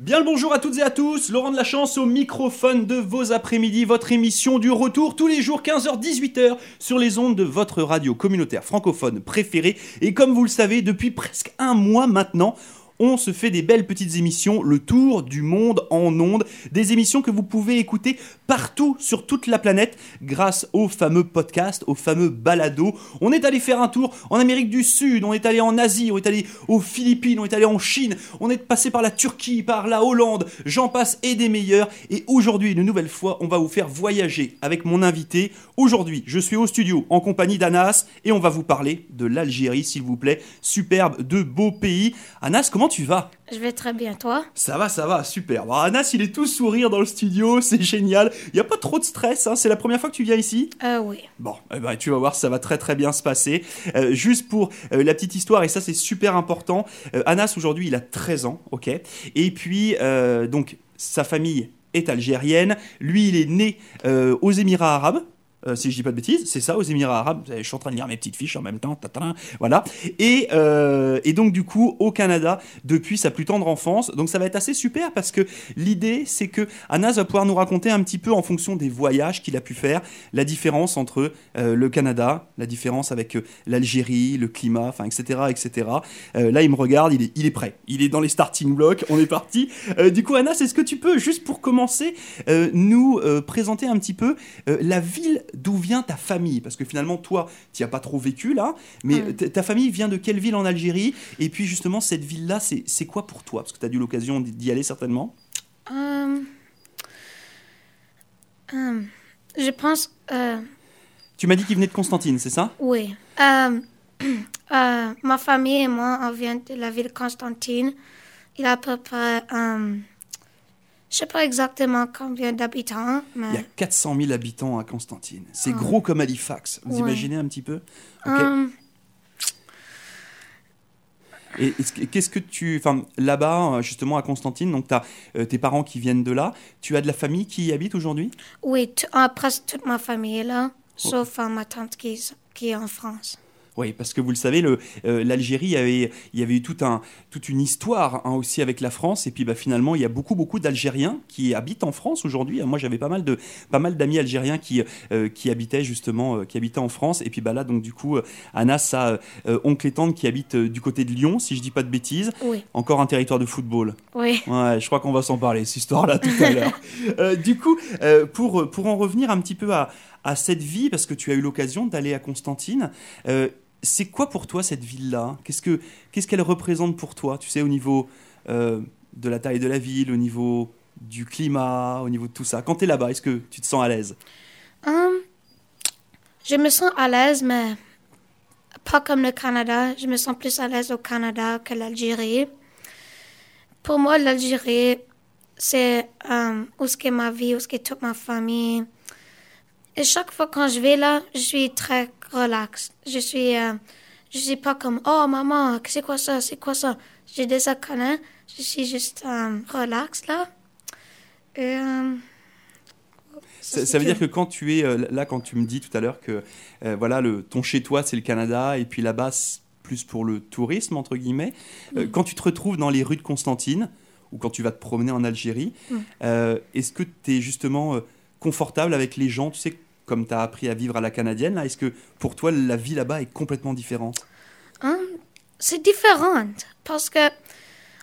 Bien le bonjour à toutes et à tous, Laurent de la Chance au microphone de vos après-midi, votre émission du retour tous les jours 15h-18h sur les ondes de votre radio communautaire francophone préférée. Et comme vous le savez, depuis presque un mois maintenant, on se fait des belles petites émissions, le tour du monde en ondes, des émissions que vous pouvez écouter partout sur toute la planète grâce au fameux podcast, au fameux balado. On est allé faire un tour en Amérique du Sud, on est allé en Asie, on est allé aux Philippines, on est allé en Chine, on est passé par la Turquie, par la Hollande, j'en passe et des meilleurs. Et aujourd'hui, une nouvelle fois, on va vous faire voyager avec mon invité. Aujourd'hui, je suis au studio en compagnie d'Anas et on va vous parler de l'Algérie, s'il vous plaît. Superbe, de beaux pays. Anas, comment tu vas Je vais très bien, toi Ça va, ça va, super. Bon, Anas, il est tout sourire dans le studio, c'est génial. Il n'y a pas trop de stress, hein. c'est la première fois que tu viens ici Euh, oui. Bon, eh ben, tu vas voir, ça va très très bien se passer. Euh, juste pour euh, la petite histoire, et ça c'est super important, euh, Anas aujourd'hui il a 13 ans, ok Et puis, donc, sa famille est algérienne, lui il est né aux Émirats arabes. Euh, si je dis pas de bêtises, c'est ça, aux Émirats Arabes. Je suis en train de lire mes petites fiches en même temps. tatarin, voilà. Et, euh, et donc, du coup, au Canada, depuis sa plus tendre enfance. Donc, ça va être assez super parce que l'idée, c'est que Anas va pouvoir nous raconter un petit peu en fonction des voyages qu'il a pu faire, la différence entre euh, le Canada, la différence avec l'Algérie, le climat, enfin, etc., etc. Là, il me regarde, il est, il est prêt. Il est dans les starting blocks. On est parti. Du coup, Anas, est-ce que tu peux, juste pour commencer, nous présenter un petit peu la ville d'où vient ta famille? Parce que finalement, toi, tu n'y as pas trop vécu là, mais Ouais. t- ta famille vient de quelle ville en Algérie? Et puis justement, cette ville-là, c'est quoi pour toi? Parce que tu as eu l'occasion d'y- aller certainement. Euh, euh, je pense, euh, Tu m'as dit qu'il venait de Constantine, c'est ça? Oui. Ma famille et moi, on vient de la ville Constantine. Il y a à peu près, je sais pas exactement combien d'habitants, Il y a mais 400 000 habitants à Constantine. C'est Ah. gros comme Halifax. Vous Ouais. imaginez un petit peu euh, Et est-ce que- qu'est-ce que tu. Enfin, là-bas, euh, justement, à Constantine, donc tu as tes parents qui viennent de là. Tu as de la famille qui y habite aujourd'hui? Oui, euh, presque toute ma famille est là, sauf euh, ma tante qui est en France. Oui, parce que vous le savez, euh, l'Algérie, il y avait, il y avait eu tout un, toute une histoire hein, aussi avec la France. Et puis bah, finalement, il y a beaucoup, beaucoup d'Algériens qui habitent en France aujourd'hui. Moi, j'avais pas mal, de, pas mal d'amis algériens qui, euh, qui habitaient justement euh, qui habitaient en France. Et puis bah, là, donc du coup, euh, Anas a euh, oncle et tante qui habitent euh, du côté de Lyon, si je dis pas de bêtises. Oui, Encore un territoire de football. oui. Ouais, je crois qu'on va s'en parler, cette histoire-là, tout à l'heure. Euh, du coup, euh, pour, pour en revenir un petit peu à, à cette vie, parce que tu as eu l'occasion d'aller à Constantine, euh, c'est quoi pour toi cette ville-là? Qu'est-ce que qu'est-ce qu'elle représente pour toi? Tu sais, au niveau euh, de la taille de la ville, au niveau du climat, au niveau de tout ça. Quand tu es là-bas, est-ce que tu te sens à l'aise? Hum, je me sens à l'aise, mais pas comme le Canada. Je me sens plus à l'aise au Canada que l'Algérie. Pour moi, l'Algérie, c'est hum, où ce qu'est ma vie, où ce qu'est toute ma famille. Et chaque fois quand je vais là, je suis très relax. Je suis, euh, je suis pas comme oh maman, c'est quoi ça, c'est quoi ça? J'ai déjà connais. Je suis juste hum, relax là. Et, hum, Ça, veut dire que quand tu es euh, là, quand tu me dis tout à l'heure que euh, voilà, le, ton chez-toi, c'est le Canada, et puis là-bas, c'est plus pour le tourisme, entre guillemets, euh, quand tu te retrouves dans les rues de Constantine, ou quand tu vas te promener en Algérie, Mm. euh, est-ce que tu es justement euh, confortable avec les gens, tu sais, comme tu as appris à vivre à la canadienne, là, est-ce que pour toi, la vie là-bas est complètement différente? Hein? C'est différent parce que,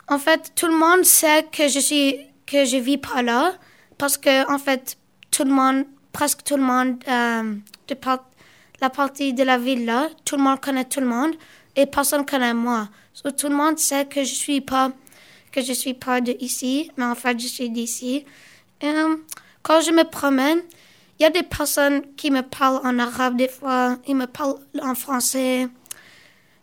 en fait, tout le monde sait que je suis, que je vis pas là parce que, en fait, tout le monde, presque tout le monde, euh, de la partie de la ville là, tout le monde connaît tout le monde et personne connaît moi. So, tout le monde sait que je suis pas, que je suis pas de ici, mais en fait, je suis d'ici. Quand je me promène, il y a des personnes qui me parlent en arabe des fois, ils me parlent en français.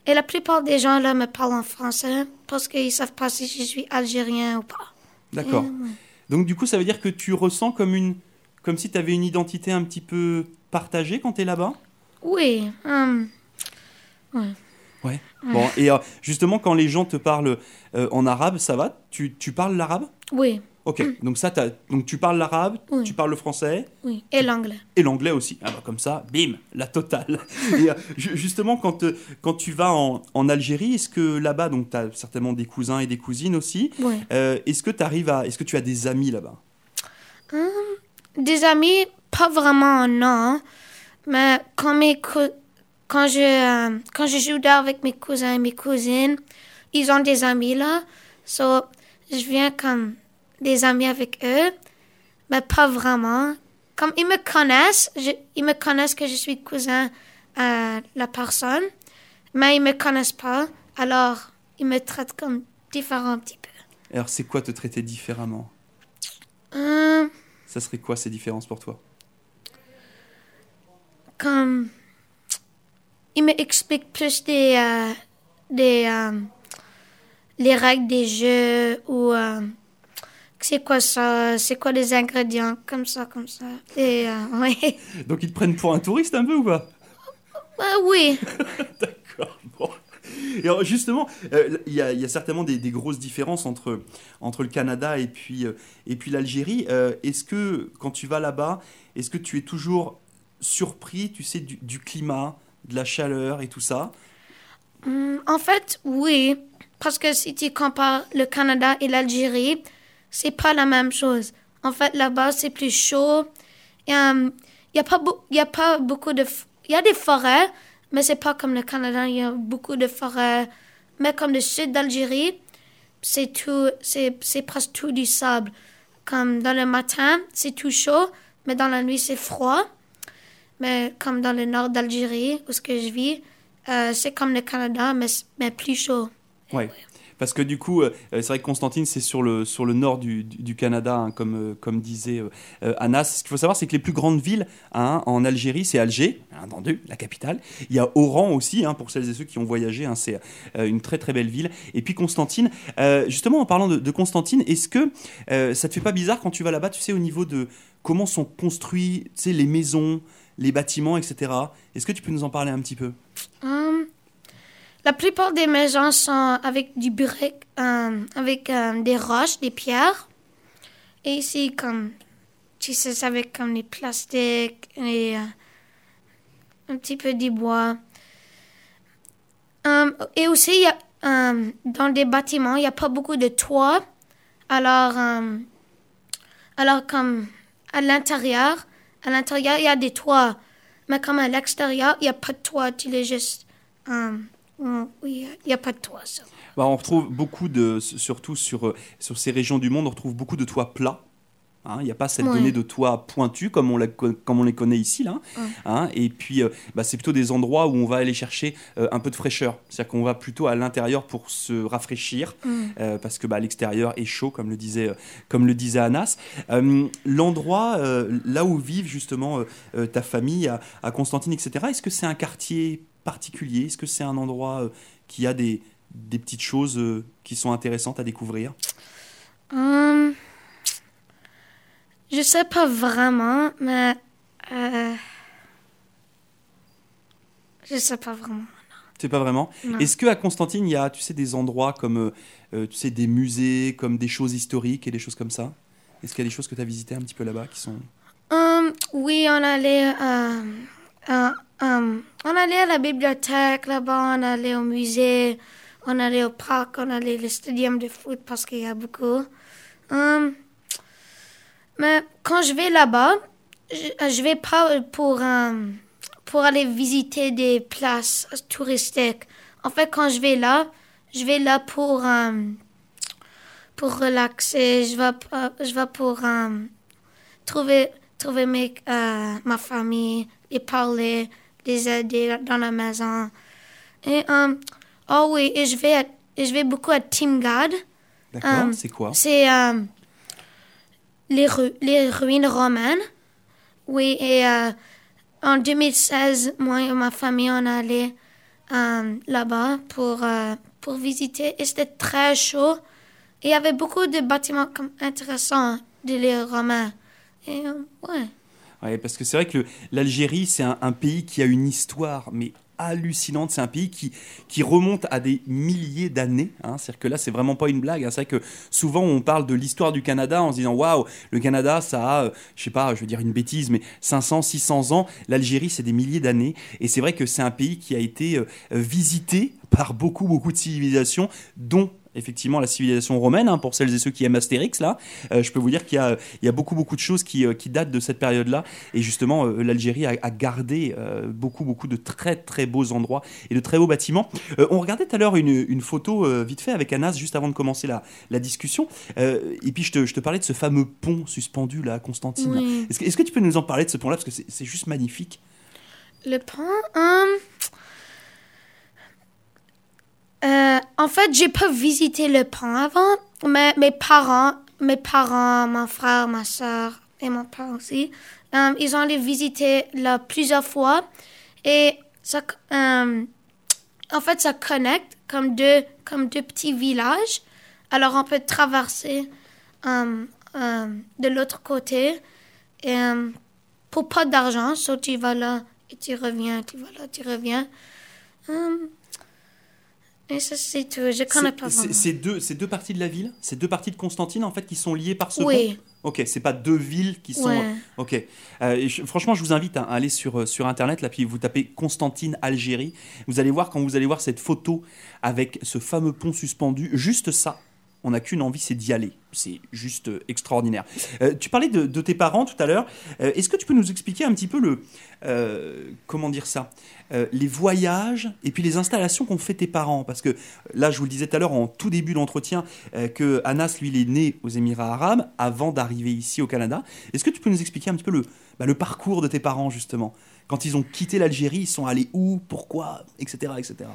Et la plupart des gens là me parlent en français parce qu'ils savent pas si je suis algérien ou pas. D'accord. Ouais. Donc du coup, ça veut dire que tu ressens comme, une, comme si tu avais une identité un petit peu partagée quand tu es là-bas? Oui. hum, Ouais. Bon, et euh, justement, quand les gens te parlent euh, en arabe, ça va? Tu, tu parles l'arabe? Oui. Ok, donc ça, donc tu parles l'arabe, Oui. tu parles le français Oui, et l'anglais. et l'anglais aussi. Ah bah comme ça, bim, la totale. Et euh, ju- justement, quand, euh, quand tu vas en, en Algérie, est-ce que là-bas, donc tu as certainement des cousins et des cousines aussi, Oui. euh, est-ce que tu arrives à, est-ce que tu as des amis là-bas? Des amis, pas vraiment, non. Mais quand, mes cou- quand, je, euh, quand je joue dehors avec mes cousins et mes cousines, ils ont des amis là. So, je viens comme des amis avec eux, mais pas vraiment. Comme ils me connaissent, je- ils me connaissent que je suis cousin à la personne, mais ils me connaissent pas. Alors, ils me traitent comme différent un petit peu. Alors c'est quoi te traiter différemment? Hum, Ça serait quoi ces différences pour toi? Comme il me explique plus des euh, des euh, les règles des jeux ou euh, c'est quoi ça? C'est quoi les ingrédients? Comme ça comme ça. Et euh, ouais. Donc ils te prennent pour un touriste un peu ou pas? Ouais, oui. D'accord. Bon. Et alors justement, euh, il y, a- il y a certainement des, des grosses différences entre, entre le Canada et puis, euh, et puis l'Algérie. Euh, est-ce que quand tu vas là-bas, est-ce que tu es toujours surpris, tu sais, du, du climat, de la chaleur et tout ça? Hum, en fait oui. Parce que si tu compares le Canada et l'Algérie c'est pas la même chose. En fait là-bas c'est plus chaud. Il y a, il y a pas beau- il y a pas beaucoup de il y a des forêts mais c'est pas comme le Canada. Il y a beaucoup de forêts mais comme le sud d'Algérie c'est tout c'est c'est presque tout du sable. Comme dans le matin c'est tout chaud mais dans la nuit c'est froid. Mais comme dans le nord d'Algérie où ce que je vis euh, c'est comme le Canada mais, mais plus chaud. Ouais. Parce que du coup, euh, c'est vrai que Constantine, c'est sur le, sur le nord du, du- Canada, hein, comme, euh, comme disait euh, euh, Anas. Ce qu'il faut savoir, c'est que les plus grandes villes hein, en Algérie, c'est Alger, bien entendu, la capitale. Il y a Oran aussi, hein, pour celles et ceux qui ont voyagé, hein, c'est euh, une très très belle ville. Et puis Constantine, euh, justement, en parlant de, de Constantine, est-ce que euh, ça te fait pas bizarre quand tu vas là-bas, tu sais, au niveau de comment sont construits les maisons, les bâtiments, etc. Est-ce que tu peux nous en parler un petit peu? Hum, la plupart des maisons sont avec du brick, hum, avec hum, des roches, des pierres. Et ici, comme, tu sais, avec comme des plastiques et euh, un petit peu du bois. Hum, et aussi, y a, dans des bâtiments, il n'y a pas beaucoup de toits. Alors, alors comme à l'intérieur, à l'intérieur, il y a des toits. Mais comme à l'extérieur, il n'y a pas de toit. Tu l'es juste... hum, oui, il n'y a pas de toit. ça. Bah, on retrouve beaucoup de, surtout sur, euh, sur ces régions du monde, on retrouve beaucoup de toits plats. Hein, Il n'y a pas cette Ouais. donnée de toits pointus comme on, la co- comme on les connaît ici. Là, Ouais. hein. et puis, euh, bah, c'est plutôt des endroits où on va aller chercher euh, un peu de fraîcheur. C'est-à-dire qu'on va plutôt à l'intérieur pour se rafraîchir, Mm. euh, parce que bah, l'extérieur est chaud, comme le disait, comme le disait Anas. L'endroit, là où vivent justement ta famille, à, à Constantine, etc., est-ce que c'est un quartier particulier? Est-ce que c'est un endroit euh, qui a des, des petites choses euh, qui sont intéressantes à découvrir? Hum, je sais pas vraiment, mais... Euh, je sais pas vraiment. C'est pas vraiment? Est-ce que à Constantine, il y a, tu sais, des endroits comme, euh, tu sais, des musées, comme des choses historiques et des choses comme ça? Est-ce qu'il y a des choses que tu as visitées un petit peu là-bas qui sont Hum, oui, on allait, euh, euh, hum, on allait à la bibliothèque là-bas, on allait au musée, on allait au parc, on allait au stadium de foot parce qu'il y a beaucoup. Hum, mais quand je vais là-bas, je, je vais pas pour, euh, pour aller visiter des places touristiques. En fait, quand je vais là, je vais là pour, pour relaxer, je vais, je pour trouver, trouver mes, euh, ma famille, les parler, les aider dans la maison. Et, euh, oh oui, et je vais, à- et je vais beaucoup à Timgad. D'accord, Euh, c'est quoi? C'est euh, les, ru- les ruines romaines. Oui, et euh, en 2016, moi et ma famille, on allait euh, là-bas pour, euh, pour visiter. Et c'était très chaud. Et il y avait beaucoup de bâtiments comme, intéressants de les romains. Et euh, ouais. Parce que c'est vrai que l'Algérie, c'est un, un pays qui a une histoire, mais hallucinante. C'est un pays qui, qui remonte à des milliers d'années. Hein. C'est-à-dire que là, c'est vraiment pas une blague. Hein. C'est vrai que souvent, on parle de l'histoire du Canada en se disant Waouh, le Canada, ça a, euh, je sais pas, je veux dire une bêtise, mais 500, 600 ans. L'Algérie, c'est des milliers d'années. Et c'est vrai que c'est un pays qui a été euh, visité par beaucoup, beaucoup de civilisations, dont effectivement la civilisation romaine, hein, pour celles et ceux qui aiment Astérix, là. Euh, je peux vous dire qu'il y, a, beaucoup, beaucoup de choses qui, euh, qui datent de cette période-là. Et justement, euh, l'Algérie a, gardé beaucoup, beaucoup de très, très beaux endroits et de très beaux bâtiments. on regardait tout à l'heure une, photo vite fait avec Anas, juste avant de commencer la, la discussion. et puis, je te, je te, parlais de ce fameux pont suspendu, là, à Constantine. Est-ce que, est que, tu peux nous en parler de ce pont-là? Parce que c'est juste magnifique. Le pont euh, en fait, j'ai pas visité le pont avant, mais mes parents, mes parents, mon frère, ma soeur et mon père aussi, euh, ils ont allé visiter là plusieurs fois et ça, euh, en fait, ça connecte comme deux, comme deux petits villages. Alors, on peut traverser de l'autre côté pour pas d'argent, soit tu vas là et tu reviens, tu vas là, tu reviens. Et ça, c'est tout. Je connais pas C'est deux, deux parties de la ville? C'est deux parties de Constantine, en fait, qui sont liées par ce oui. pont? Ok, c'est pas deux villes qui sont... Ok. Euh, franchement, je vous invite à aller sur, euh, sur Internet, là, puis vous tapez Constantine, Algérie. Vous allez voir, quand vous allez voir cette photo avec ce fameux pont suspendu, juste ça, on n'a qu'une envie, c'est d'y aller. C'est juste euh, extraordinaire. Euh, tu parlais de, tes parents tout à l'heure. Euh, est-ce que tu peux nous expliquer un petit peu le, comment dire ça, les voyages et puis les installations qu'ont fait tes parents? Parce que là, je vous le disais tout à l'heure en tout début d'entretien que Anas, lui, il est né aux Émirats Arabes avant d'arriver ici au Canada. Est-ce que tu peux nous expliquer un petit peu le, bah, le parcours de tes parents justement? Quand ils ont quitté l'Algérie, ils sont allés où Pourquoi Etc. etc.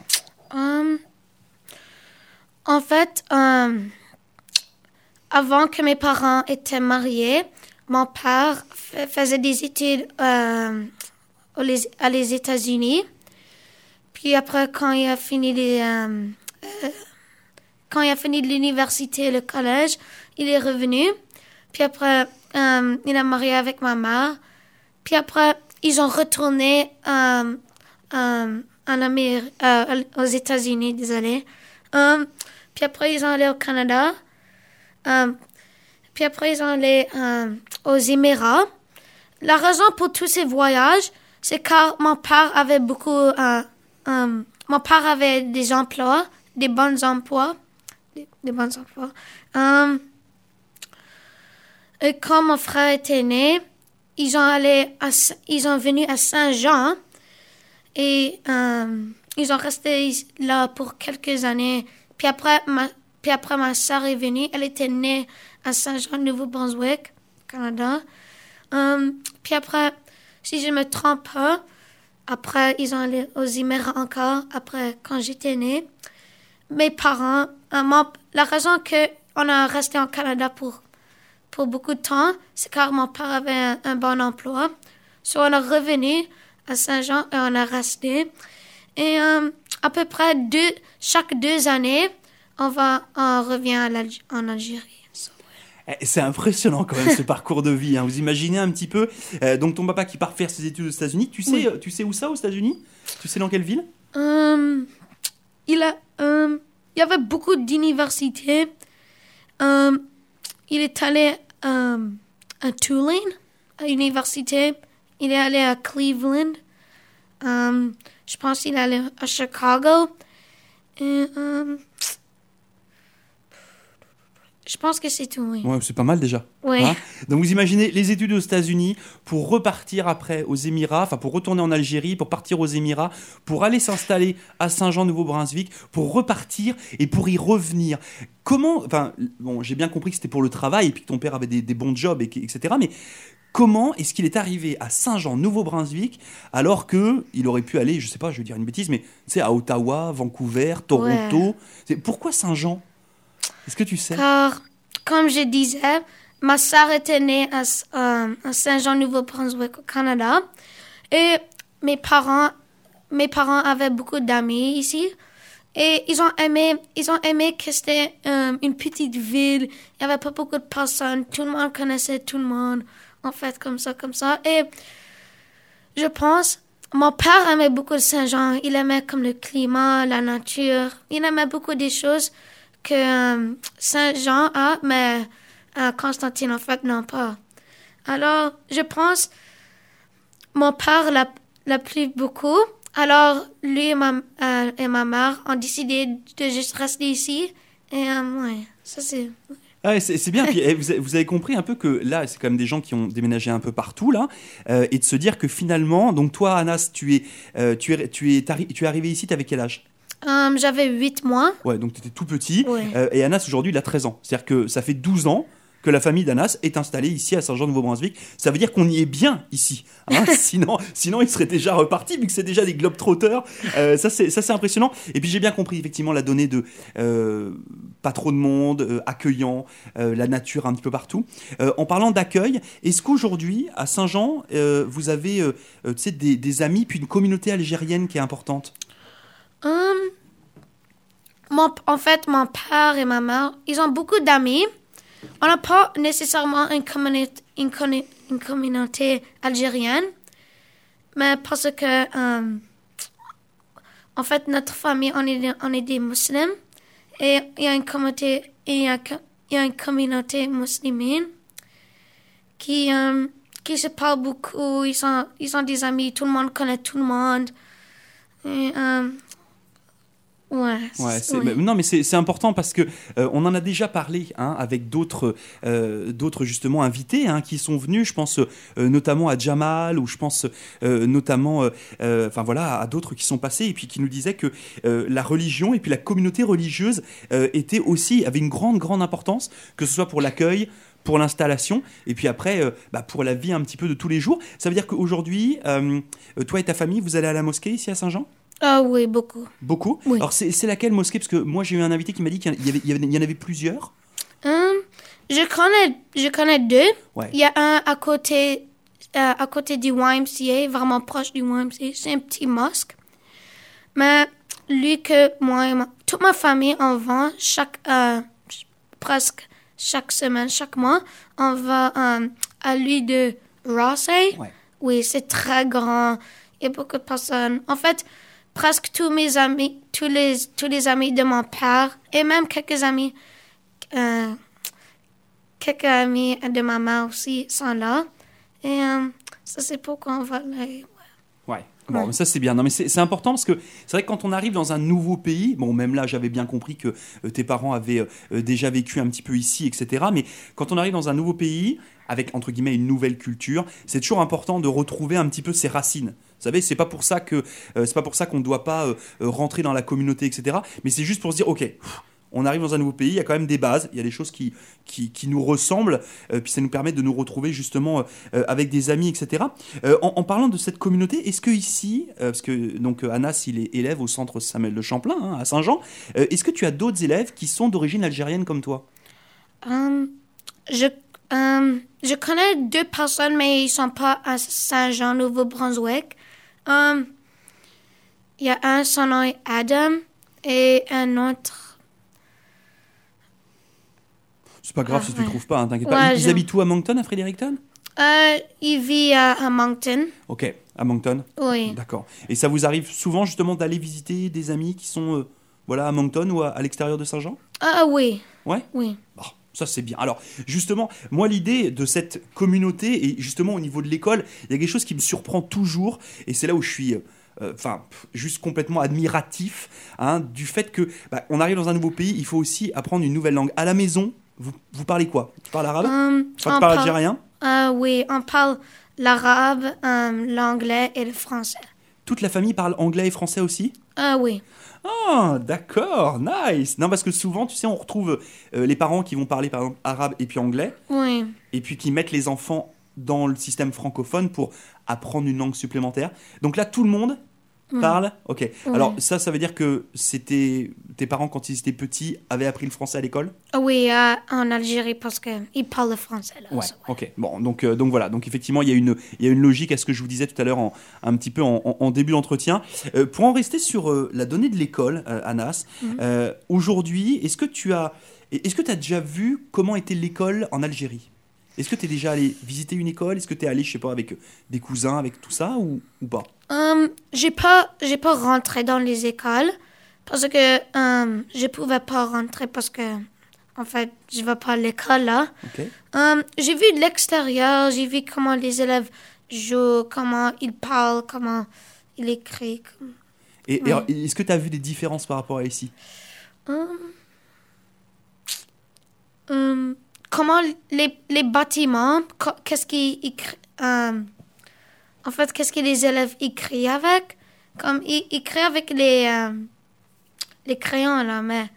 en fait, avant que mes parents étaient mariés, mon père faisait des études euh, à les États-Unis. Puis après, quand il a fini les, euh, euh, quand il a fini l'université, le collège, il est revenu. Puis après, il a marié avec ma mère. Puis après, ils ont retourné en Amérique, aux États-Unis, désolé. puis après, ils ont allé au Canada. Euh, puis après, ils sont allés euh, aux Émirats. La raison pour tous ces voyages, c'est car mon père avait beaucoup... Euh, mon père avait des emplois, des bons emplois. Des, bons emplois. et quand mon frère était né, ils ont allé ils ont venu à Saint-Jean et ils ont resté là pour quelques années. Puis après, ma, puis après, ma soeur est venue. Elle était née à Saint-Jean, Nouveau-Brunswick, Canada. Um, puis après, si je me trompe pas, après, ils ont allé aux Émirats encore, après, quand j'étais née. Mes parents, euh, la raison que on a resté en Canada pour, pour beaucoup de temps, c'est car mon père avait un, bon emploi. So, on est revenu à Saint-Jean et on a resté. Et um, à peu près deux, chaque deux années, on va, on revient en Algérie. Eh, c'est impressionnant quand même ce parcours de vie. Hein. Vous imaginez un petit peu. Euh, donc ton papa qui part faire ses études aux États-Unis. Tu sais, tu sais où ça aux États-Unis? Tu sais dans quelle ville? Euh, Il a, euh, il y avait beaucoup d'universités. il est allé à Tulane, à l'université. Il est allé à Cleveland. je pense qu'il est allé à Chicago. Et, je pense que c'est tout, oui. Ouais, c'est pas mal déjà. Oui. Hein Donc vous imaginez les études aux États-Unis pour repartir après aux Émirats, enfin pour retourner en Algérie, pour partir aux Émirats, pour aller s'installer à Saint-Jean-Nouveau-Brunswick, pour repartir et pour y revenir. Comment, enfin, bon, j'ai bien compris que c'était pour le travail et puis que ton père avait des, bons jobs, et, etc. Mais comment est-ce qu'il est arrivé à Saint-Jean-Nouveau-Brunswick alors que il aurait pu aller, je sais pas, je vais dire une bêtise, mais tu sais, à Ottawa, Vancouver, Toronto? C'est Pourquoi Saint-Jean? Est-ce que tu sais? Car, comme je disais, ma sœur était née à, euh, Saint-Jean-Nouveau-Brunswick au Canada. Et mes parents, mes parents avaient beaucoup d'amis ici. Et ils ont aimé, ils ont aimé que c'était euh, une petite ville. Il n'y avait pas beaucoup de personnes. Tout le monde connaissait tout le monde. En fait, comme ça, comme ça. Et je pense, mon père aimait beaucoup Saint-Jean. Il aimait comme le climat, la nature. Il aimait beaucoup des choses que euh, Saint-Jean a, mais euh, Constantine, en fait, non pas. Alors, je pense, mon père l'a, l'a plu beaucoup. Alors, lui et ma, euh, et ma mère ont décidé de juste rester ici. Et, ouais, ça c'est... Ah c'est bien. Puis, eh, vous, avez compris un peu que là, c'est quand même des gens qui ont déménagé un peu partout là, et de se dire que finalement, donc toi, Anas, tu es, tu es, tu es, tu es arrivé ici, tu avais quel âge? J'avais 8 mois. Ouais, donc tu étais tout petit. et Anas, aujourd'hui, il a 13 ans. C'est-à-dire que ça fait 12 ans que la famille d'Anas est installée ici à Saint-Jean-de-Nouveau-Brunswick. Ça veut dire qu'on y est bien ici. Hein. sinon, sinon, il serait déjà reparti vu que c'est déjà des globetrotters. Euh, ça, c'est impressionnant. Et puis j'ai bien compris effectivement la donnée de euh, pas trop de monde, euh, accueillant, la nature un petit peu partout. en parlant d'accueil, est-ce qu'aujourd'hui à Saint-Jean, vous avez des, des, amis puis une communauté algérienne qui est importante? Hum, En fait, mon père et ma mère, ils ont beaucoup d'amis. On n'a pas nécessairement une communauté, algérienne, mais parce que, euh, en fait, notre famille, on est, des musulmans et il y a une communauté, il y une communauté musulmane qui, euh, qui se parle beaucoup, ils sont, ils sont des amis, tout le monde connaît tout le monde. Et, Ouais, non, mais c'est important parce que euh, on en a déjà parlé hein, avec d'autres, euh, d'autres justement invités hein, qui sont venus. Je pense euh, notamment à Jamal ou je pense notamment, enfin voilà, à d'autres qui sont passés et puis qui nous disaient que la religion et puis la communauté religieuse était aussi avait une grande grande importance, que ce soit pour l'accueil, pour l'installation et puis après bah, pour la vie un petit peu de tous les jours. Ça veut dire qu'aujourd'hui, toi et ta famille, vous allez à la mosquée ici à Saint-Jean? Ah oui, beaucoup. Beaucoup Alors, c'est laquelle mosquée? Parce que moi, j'ai eu un invité qui m'a dit qu'il y, y, en avait plusieurs. Hum, je, connais, je connais deux. Il y a un à côté, euh, à côté du YMCA, vraiment proche du YMCA. C'est un petit mosque. Mais lui que moi et toute ma famille, on va chaque, euh, presque chaque semaine, chaque mois, on va euh, à lui de Rossay. Oui, c'est très grand. Il y a beaucoup de personnes. En fait, presque tous mes amis, tous les, tous les amis de mon père et même quelques amis, euh, quelques amis de ma mère aussi sont là. Et euh, ça, c'est pourquoi on va aller. Ouais. Bon, ça c'est bien. Non, mais c'est important parce que c'est vrai que quand on arrive dans un nouveau pays, bon, même là j'avais bien compris que euh, tes parents avaient déjà vécu un petit peu ici, etc. Mais quand on arrive dans un nouveau pays, avec entre guillemets une nouvelle culture, c'est toujours important de retrouver un petit peu ses racines. Vous savez, c'est pas pour ça que euh, c'est pas pour ça qu'on ne doit pas euh, euh, rentrer dans la communauté, etc. Mais c'est juste pour se dire, ok. on arrive dans un nouveau pays, il y a quand même des bases, il y a des choses qui, qui, nous ressemblent, puis ça nous permet de nous retrouver justement avec des amis, etc. En, parlant de cette communauté, est-ce que ici, parce que donc Anas, il est élève au centre Samuel de Champlain, hein, à Saint-Jean, est-ce que tu as d'autres élèves qui sont d'origine algérienne comme toi? Je, je connais deux personnes, mais ils sont pas à Saint-Jean, Nouveau-Brunswick. Um, il y a un, son nom est Adam, et un autre. C'est pas grave ah, si tu ne trouves pas, hein, t'inquiète pas. Ils, habitent où à Moncton, à Fredericton? Euh, Il vit à, Moncton. Ok, à Moncton Oui. D'accord. Et ça vous arrive souvent justement d'aller visiter des amis qui sont euh, voilà, à Moncton ou à, l'extérieur de Saint-Jean? Ah oui. Ouais? Oui. Ça, c'est bien. Alors, justement, moi, l'idée de cette communauté, et justement au niveau de l'école, il y a quelque chose qui me surprend toujours, et c'est là où je suis. Euh, euh, enfin, juste complètement admiratif hein, du fait que bah, on arrive dans un nouveau pays, il faut aussi apprendre une nouvelle langue. À la maison, vous, vous parlez quoi? Tu parles arabe? Euh, Tu parles algérien? Oui, on parle l'arabe, l'anglais et le français. Toute la famille parle anglais et français aussi? Ah oui. Ah, d'accord, nice. Non, parce que souvent, tu sais, on retrouve euh, les parents qui vont parler par exemple arabe et puis anglais. Oui. Et puis qui mettent les enfants dans le système francophone pour apprendre une langue supplémentaire. Donc là, tout le monde Mm. Parle Ok. Alors ça, ça veut dire que c'était tes parents quand ils étaient petits avaient appris le français à l'école? Oui, euh, en Algérie parce qu'ils parlent le français. Là, ouais. Ok. Bon, donc euh, donc voilà. Donc effectivement, il y a une il y a une logique à ce que je vous disais tout à l'heure un petit peu en, début d'entretien. Euh, pour en rester sur la donnée de l'école, Anas, mm. aujourd'hui, est-ce que tu as est-ce que tu as déjà vu comment était l'école en Algérie? Est-ce que tu es déjà allé visiter une école? Est-ce que tu es allé, je sais pas, avec des cousins, avec tout ça ou, ou pas? Hum, j'ai pas, j'ai pas rentré dans les écoles parce que hum, je pouvais pas rentrer parce que, en fait, je vais pas à l'école là. Hum, j'ai vu de l'extérieur, j'ai vu comment les élèves jouent, comment ils parlent, comment ils écrivent. Et, est-ce que tu as vu des différences par rapport à ici? Hum. Hum, comment les, les bâtiments, qu'est-ce qu'ils écri- hum, en fait, qu'est-ce que les élèves écrivent avec? Comme ils ils écrivent avec les, hum, les crayons là, mais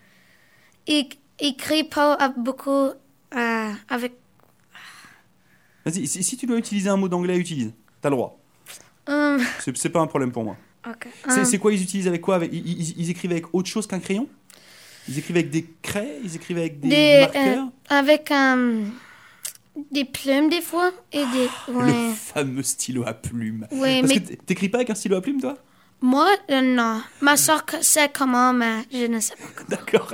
ils ils écrivent pas beaucoup euh, avec. Vas-y, si, si tu dois utiliser un mot d'anglais, utilise. T'as le droit. hum, C'est c'est pas un problème pour moi. C'est Hum, c'est quoi Ils utilisent avec quoi? Avec, ils, ils- ils écrivent avec autre chose qu'un crayon? Ils écrivent avec des craies? Ils écrivent avec des, Des, marqueurs? avec hum, des plumes des fois et des. Le Ouais. fameux stylo à plumes. Oui, Parce mais que t'écris pas avec un stylo à plumes, toi? Moi, euh, non. Ma soeur sait comment, mais je ne sais pas. D'accord.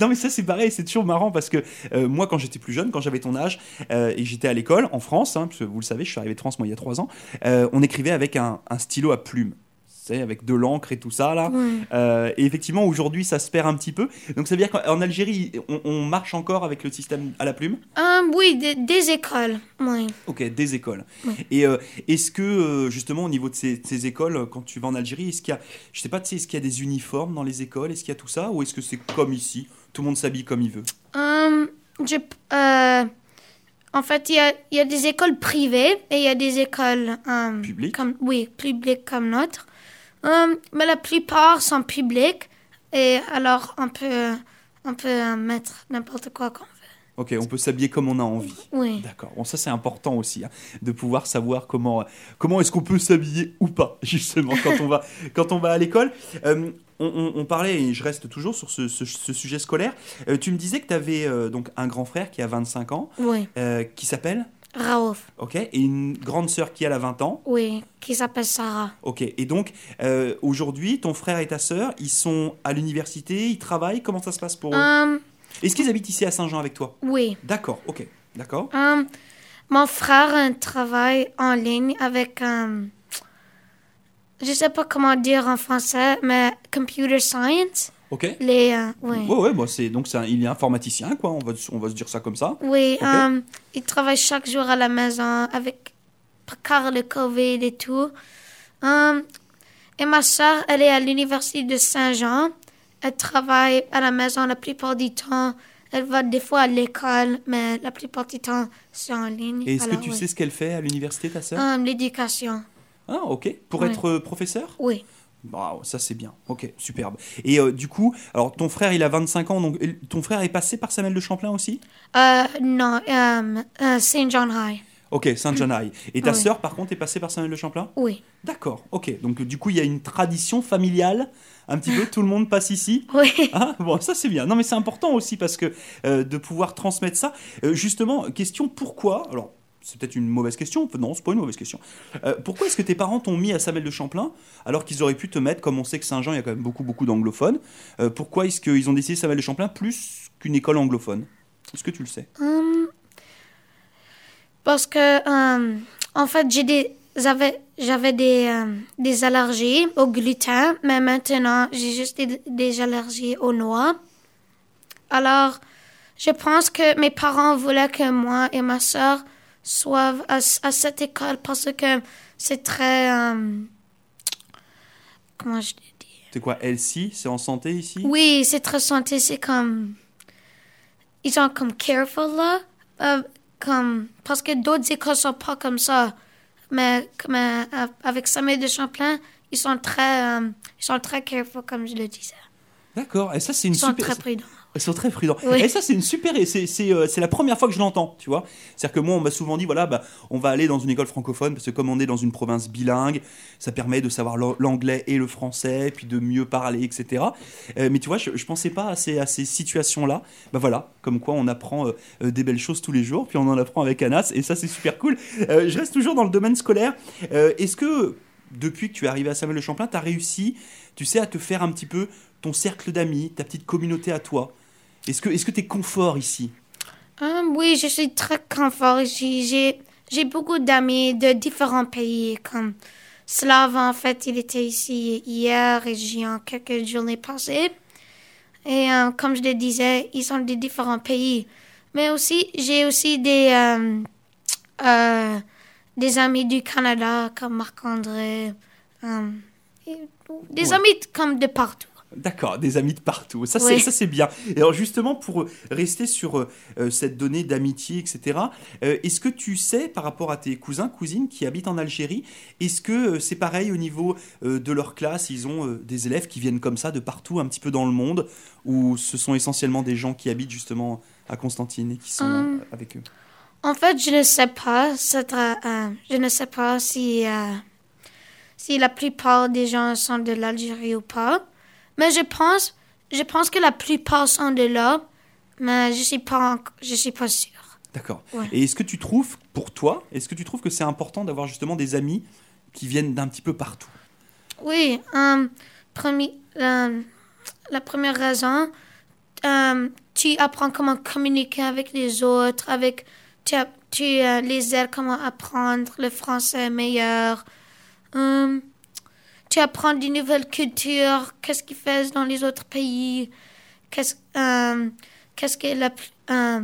Non mais ça c'est pareil, c'est toujours marrant parce que euh, moi quand j'étais plus jeune, quand j'avais ton âge euh, et j'étais à l'école en France, hein, parce que vous le savez, je suis arrivé de France moi il y a trois ans, on écrivait avec un, un stylo à plumes. Sais, avec de l'encre et tout ça là. Ouais. Euh, et effectivement aujourd'hui ça se perd un petit peu. Donc ça veut dire qu'en Algérie on, on marche encore avec le système à la plume? Hum, oui, des, des écoles. Ok, des écoles. Et euh, est-ce que euh, justement au niveau de ces, écoles, euh, quand tu vas en Algérie, est-ce qu'il y a, je sais pas, tu sais, est-ce qu'il y a des uniformes dans les écoles, est-ce qu'il y a tout ça, ou est-ce que c'est comme ici, tout le monde s'habille comme il veut? Je, euh, en fait, il y a, y a des écoles privées et il y a des écoles Publiques Comme, oui, publiques comme notre. Hum, mais la plupart sont publiques et alors on peut, on peut euh, mettre n'importe quoi qu'on veut. Ok, on peut s'habiller comme on a envie. Oui. D'accord. Bon, ça c'est important aussi, hein, de pouvoir savoir comment, comment est-ce qu'on peut s'habiller ou pas, justement, quand on va, quand on va à l'école. Euh, on, on- on parlait, et je reste toujours sur ce, ce- ce sujet scolaire. Euh, tu me disais que tu avais donc un grand frère qui a 25 ans, Oui. euh, qui s'appelle, Raouf. ok, et une grande sœur qui a la 20 ans. Oui. Qui s'appelle Sarah. Ok, et donc euh, aujourd'hui, ton frère et ta sœur, ils sont à l'université, ils travaillent, comment ça se passe pour eux? Hum, Est-ce qu'ils habitent ici à Saint-Jean avec toi? Oui. D'accord, ok, d'accord. Hum, mon frère a un travail en ligne avec, hum, je sais pas comment dire en français, mais computer science. Ok. Les, euh, oui. Ouais, ouais, bah c'est donc c'est un- il est informaticien, quoi. On va, on va se dire ça comme ça. Oui, Ok. hum, il travaille chaque jour à la maison avec car le Covid et tout. Hum, et ma soeur, elle est à l'université de Saint-Jean. Elle travaille à la maison la plupart du temps. Elle va des fois à l'école, mais la plupart du temps, c'est en ligne. Et est-ce que Alors, tu sais ce qu'elle fait à l'université, ta sœur? Hum, L'éducation, Ah, ok. Pour ouais. être euh, professeur? Oui. Waouh, ça c'est bien. Ok, superbe. Et euh, du coup, alors ton frère, il a 25 ans, donc ton frère est passé par Samuel de Champlain aussi? Euh, non, euh, Saint John High. Ok, Saint-John High. Et ta Oui. sœur, par contre, est passée par Samuel de Champlain? Oui. D'accord, ok. Donc du coup, il y a une tradition familiale, un petit peu, tout le monde passe ici? Oui. Ah, bon, ça c'est bien. Non, mais c'est important aussi parce que euh, de pouvoir transmettre ça. Euh, justement, question pourquoi? Alors, c'est peut-être une mauvaise question. Non, c'est pas une mauvaise question. Euh, pourquoi est-ce que tes parents t'ont mis à Samuel de Champlain alors qu'ils auraient pu te mettre, comme on sait que Saint-Jean, il y a quand même beaucoup, beaucoup d'anglophones euh, Pourquoi est-ce qu'ils ont décidé Samuel de Champlain plus qu'une école anglophone? Est-ce que tu le sais? Hum, parce que, hum, en fait, j'ai des, j'avais, j'avais des, hum, des allergies au gluten, mais maintenant, j'ai juste des, des allergies aux noix. Alors, je pense que mes parents voulaient que moi et ma soeur soient à, à cette école parce que c'est très, hum, comment je dis? C'est quoi LC C'est en santé ici? Oui, c'est très santé, c'est comme. Ils sont comme careful là. euh, comme, parce que d'autres écoles sont pas comme ça. Mais, comme, euh, avec Samuel de Champlain, ils sont très, euh, ils sont très careful, comme je le disais. D'accord. Et ça, c'est une Ils sont super. très prudents. Ils sont très prudents. Oui. Et ça, c'est une super. C'est euh, c'est la première fois que je l'entends, tu vois. C'est-à-dire que moi, on m'a souvent dit voilà, bah, on va aller dans une école francophone parce que comme on est dans une province bilingue, ça permet de savoir l'an- l'anglais et le français, puis de mieux parler, etc. Euh, mais tu vois, je, je pensais pas à ces, à ces situations-là. Bah voilà, comme quoi on apprend euh, des belles choses tous les jours, puis on en apprend avec Anas, et ça, c'est super cool. Je reste toujours dans le domaine scolaire. Est-ce que depuis que tu es arrivé à Samuel le Champlain, tu as réussi, tu sais, à te faire un petit peu ton cercle d'amis, ta petite communauté à toi? Est-ce que tu es confort ici? Hum, oui, je suis très confort ici. J'ai, beaucoup d'amis de différents pays, comme Slav, en fait, il était ici hier et j'ai en quelques journées passées. Et euh, comme je le disais, ils sont de différents pays. Mais aussi, j'ai aussi des, euh, euh, des amis du Canada comme Marc-André. des Ouais. amis comme de partout. D'accord, des amis de partout. Ça, c'est, bien. Et alors, justement, pour euh, rester sur euh, euh, cette donnée d'amitié, etc., euh, est-ce que tu sais, par rapport à tes cousins, cousines qui habitent en Algérie, est-ce que euh, c'est pareil au niveau de leur classe? Ils ont des élèves qui viennent comme ça de partout, un petit peu dans le monde, ou ce sont essentiellement des gens qui habitent justement à Constantine et qui sont Hum. avec eux? En fait, je ne sais pas. je ne sais pas si, si la plupart des gens sont de l'Algérie ou pas. Mais je pense, je pense que la plupart sont de là. Mais je suis pas, enc- je suis pas sûre. D'accord. Ouais. Et est-ce que tu trouves, pour toi, est-ce que tu trouves que c'est important d'avoir justement des amis qui viennent d'un petit peu partout? Oui, euh, premi- euh, la première raison, euh, tu apprends comment communiquer avec les autres, avec tu, tu euh, les aides comment apprendre le français meilleur. Tu apprends de nouvelles cultures, qu'est-ce qu'ils font dans les autres pays, qu'est-ce euh, euh,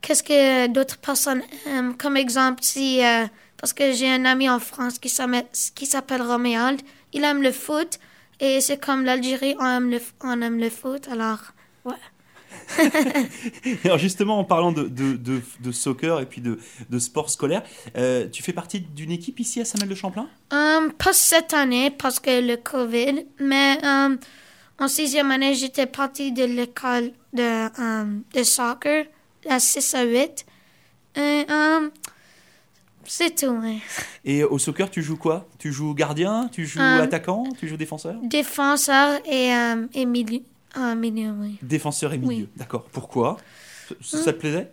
qu'est-ce que d'autres personnes aiment? Comme exemple, si euh, parce que j'ai un ami en France qui s'appelle qui s'appelle Roméald, il aime le foot et c'est comme l'Algérie, on aime le on aime le foot, alors. Alors justement, en parlant de, de, de, de soccer et puis de, de sport scolaire, euh, tu fais partie d'une équipe ici à Saint-Mel-de-Champlain Euh, pas cette année parce que le Covid, mais euh, en sixième année, j'étais partie de l'école de, de soccer à 6 à 8. Et, c'est tout. hein. Et au soccer, tu joues quoi? Tu joues gardien? Tu joues attaquant? Tu joues défenseur? Défenseur et, et milieu. Milieu, oui. Défenseur et milieu. Oui. D'accord. Pourquoi? Ça, ça te plaisait?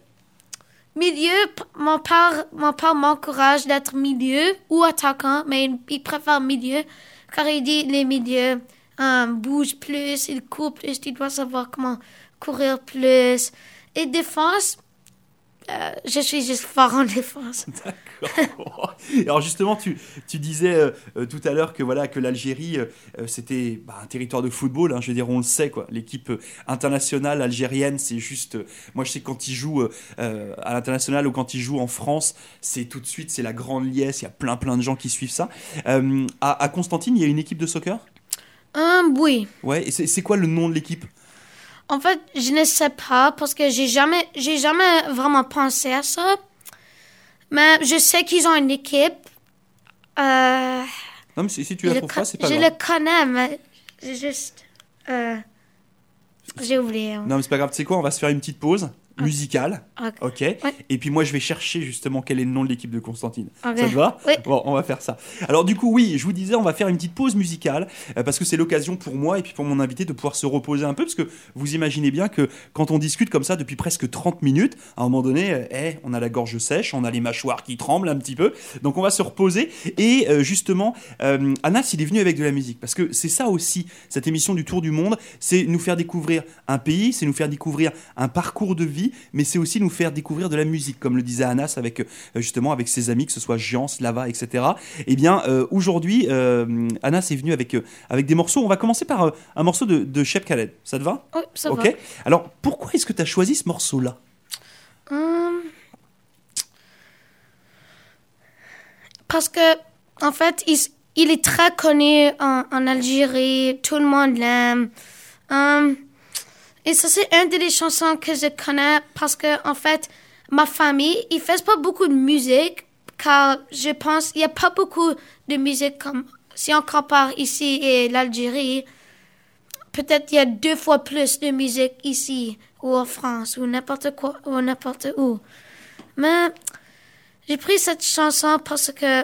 Milieu, mon père, mon père m'encourage d'être milieu ou attaquant, mais il, il préfère milieu, car il dit les milieux euh, bougent plus, ils courent plus, tu dois savoir comment courir plus. Et défense, euh, je suis juste fort en défense. D'accord. Alors justement, tu, tu disais euh, euh, tout à l'heure que voilà que l'Algérie euh, c'était bah, un territoire de football. hein, je veux dire, on le sait quoi. L'équipe internationale algérienne, c'est juste. moi, je sais que quand ils jouent à l'international ou quand ils jouent en France, c'est tout de suite c'est la grande liesse. Il y a plein plein de gens qui suivent ça. À, à Constantine, il y a une équipe de soccer? Euh, oui. Ouais. Et c'est quoi le nom de l'équipe? En fait, je ne sais pas parce que j'ai jamais, j'ai jamais vraiment pensé à ça. Mais je sais qu'ils ont une équipe. Euh, Non, mais si, si tu la trouves pas, c'est pas Je grave. le connais, mais j'ai juste. euh, j'ai oublié. Non, mais c'est pas grave. Tu sais quoi On va se faire une petite pause musicale. Ok. Ok. Et puis moi, je vais chercher justement quel est le nom de l'équipe de Constantine. Ça te va Oui. Bon, on va faire ça. Alors du coup, oui, je vous disais, on va faire une petite pause musicale euh, parce que c'est l'occasion pour moi et puis pour mon invité de pouvoir se reposer un peu parce que vous imaginez bien que quand on discute comme ça depuis presque 30 minutes, à un moment donné, euh, eh, on a la gorge sèche, on a les mâchoires qui tremblent un petit peu, donc on va se reposer et euh, justement, euh, Anas, il est venu avec de la musique parce que c'est ça aussi, cette émission du Tour du Monde, c'est nous faire découvrir un pays, c'est nous faire découvrir un parcours de vie, mais c'est aussi nous faire découvrir de la musique, comme le disait Anas avec euh, justement avec ses amis, que ce soit Jean, Slava, etc. Eh bien, euh, aujourd'hui, euh, Anas est venu avec, euh, avec des morceaux. On va commencer par un morceau de, de Shep Khaled. Ça te va? Oui, ça Ok. va. Alors, pourquoi est-ce que tu as choisi ce morceau-là? Hum, parce que, en fait, il est très connu en, en Algérie. Tout le monde l'aime. Hum, et ça, c'est une des chansons que je connais parce que, en fait, ma famille, ils font pas beaucoup de musique car je pense qu'il n'y a pas beaucoup de musique comme si on compare ici et l'Algérie. Peut-être il y a deux fois plus de musique ici ou en France ou n'importe quoi ou n'importe où. Mais j'ai pris cette chanson parce que euh,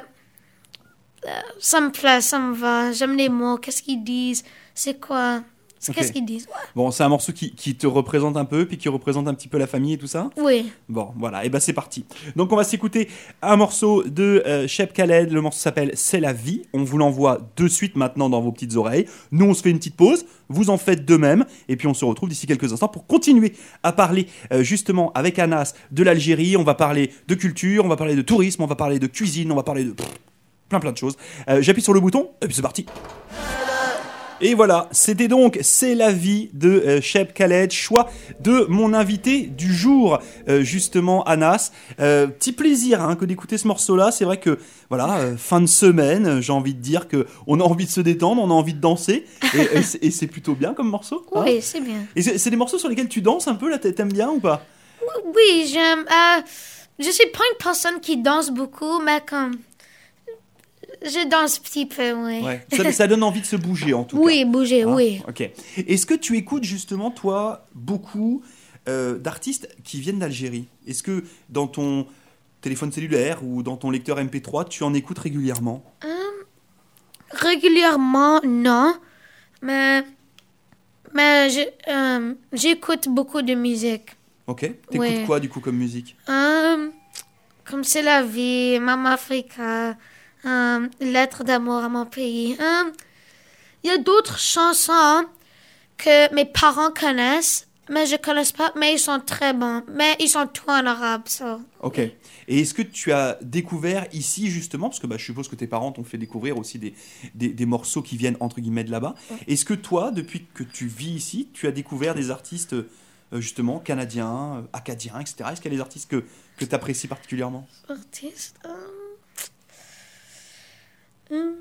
ça me plaît, ça me va. J'aime les mots, qu'est-ce qu'ils disent, c'est quoi, c'est qu'est-ce qu'ils disent. Ouais. Bon, c'est un morceau qui, qui te représente un peu, puis qui représente un petit peu la famille et tout ça? Oui. Bon, voilà, et ben c'est parti. Donc on va s'écouter un morceau de euh, Shep Khaled, le morceau s'appelle C'est la vie. On vous l'envoie de suite maintenant dans vos petites oreilles. Nous on se fait une petite pause, vous en faites de même, et puis on se retrouve d'ici quelques instants pour continuer à parler euh, justement avec Anas de l'Algérie. On va parler de culture, on va parler de tourisme, on va parler de cuisine, on va parler de pff, plein plein de choses. Euh, J'appuie sur le bouton, et puis c'est parti. Et voilà, c'était donc C'est la vie de euh, Shep Khaled, choix de mon invité du jour, euh, justement Anas. Euh, petit plaisir hein, que d'écouter ce morceau-là. C'est vrai que voilà, euh, fin de semaine, j'ai envie de dire que on a envie de se détendre, on a envie de danser, et, et c'est- plutôt bien comme morceau. hein. Oui, c'est bien. Et c'est des morceaux sur lesquels tu danses un peu là, t'aimes bien ou pas? Oui, j'aime. je suis pas une personne qui danse beaucoup, mais comme. Je danse petit peu, oui. Ouais. Ça, ça donne envie de se bouger en tout cas. Oui, bouger, Hein oui. Ok. Est-ce que tu écoutes justement, toi, beaucoup euh, d'artistes qui viennent d'Algérie? Est-ce que dans ton téléphone cellulaire ou dans ton lecteur MP3, tu en écoutes régulièrement? Régulièrement, non. Mais. Mais euh, j'écoute beaucoup de musique. Ok. T'écoutes Ouais. quoi du coup comme musique? Euh, comme c'est la vie, Mama Africa, euh, Lettre d'amour à mon pays. Euh, Il y a d'autres chansons que mes parents connaissent, mais je connais pas, mais ils sont très bons. Mais ils sont tous en arabe, ça. Ok. Et est-ce que tu as découvert ici justement, parce que bah, je suppose que tes parents t'ont fait découvrir aussi des, des, des morceaux qui viennent entre guillemets de là-bas. Est-ce que toi, depuis que tu vis ici, tu as découvert des artistes euh, justement canadiens, euh, acadiens, etc. Est-ce qu'il y a des artistes que, que tu apprécies particulièrement? Artiste. euh, hum,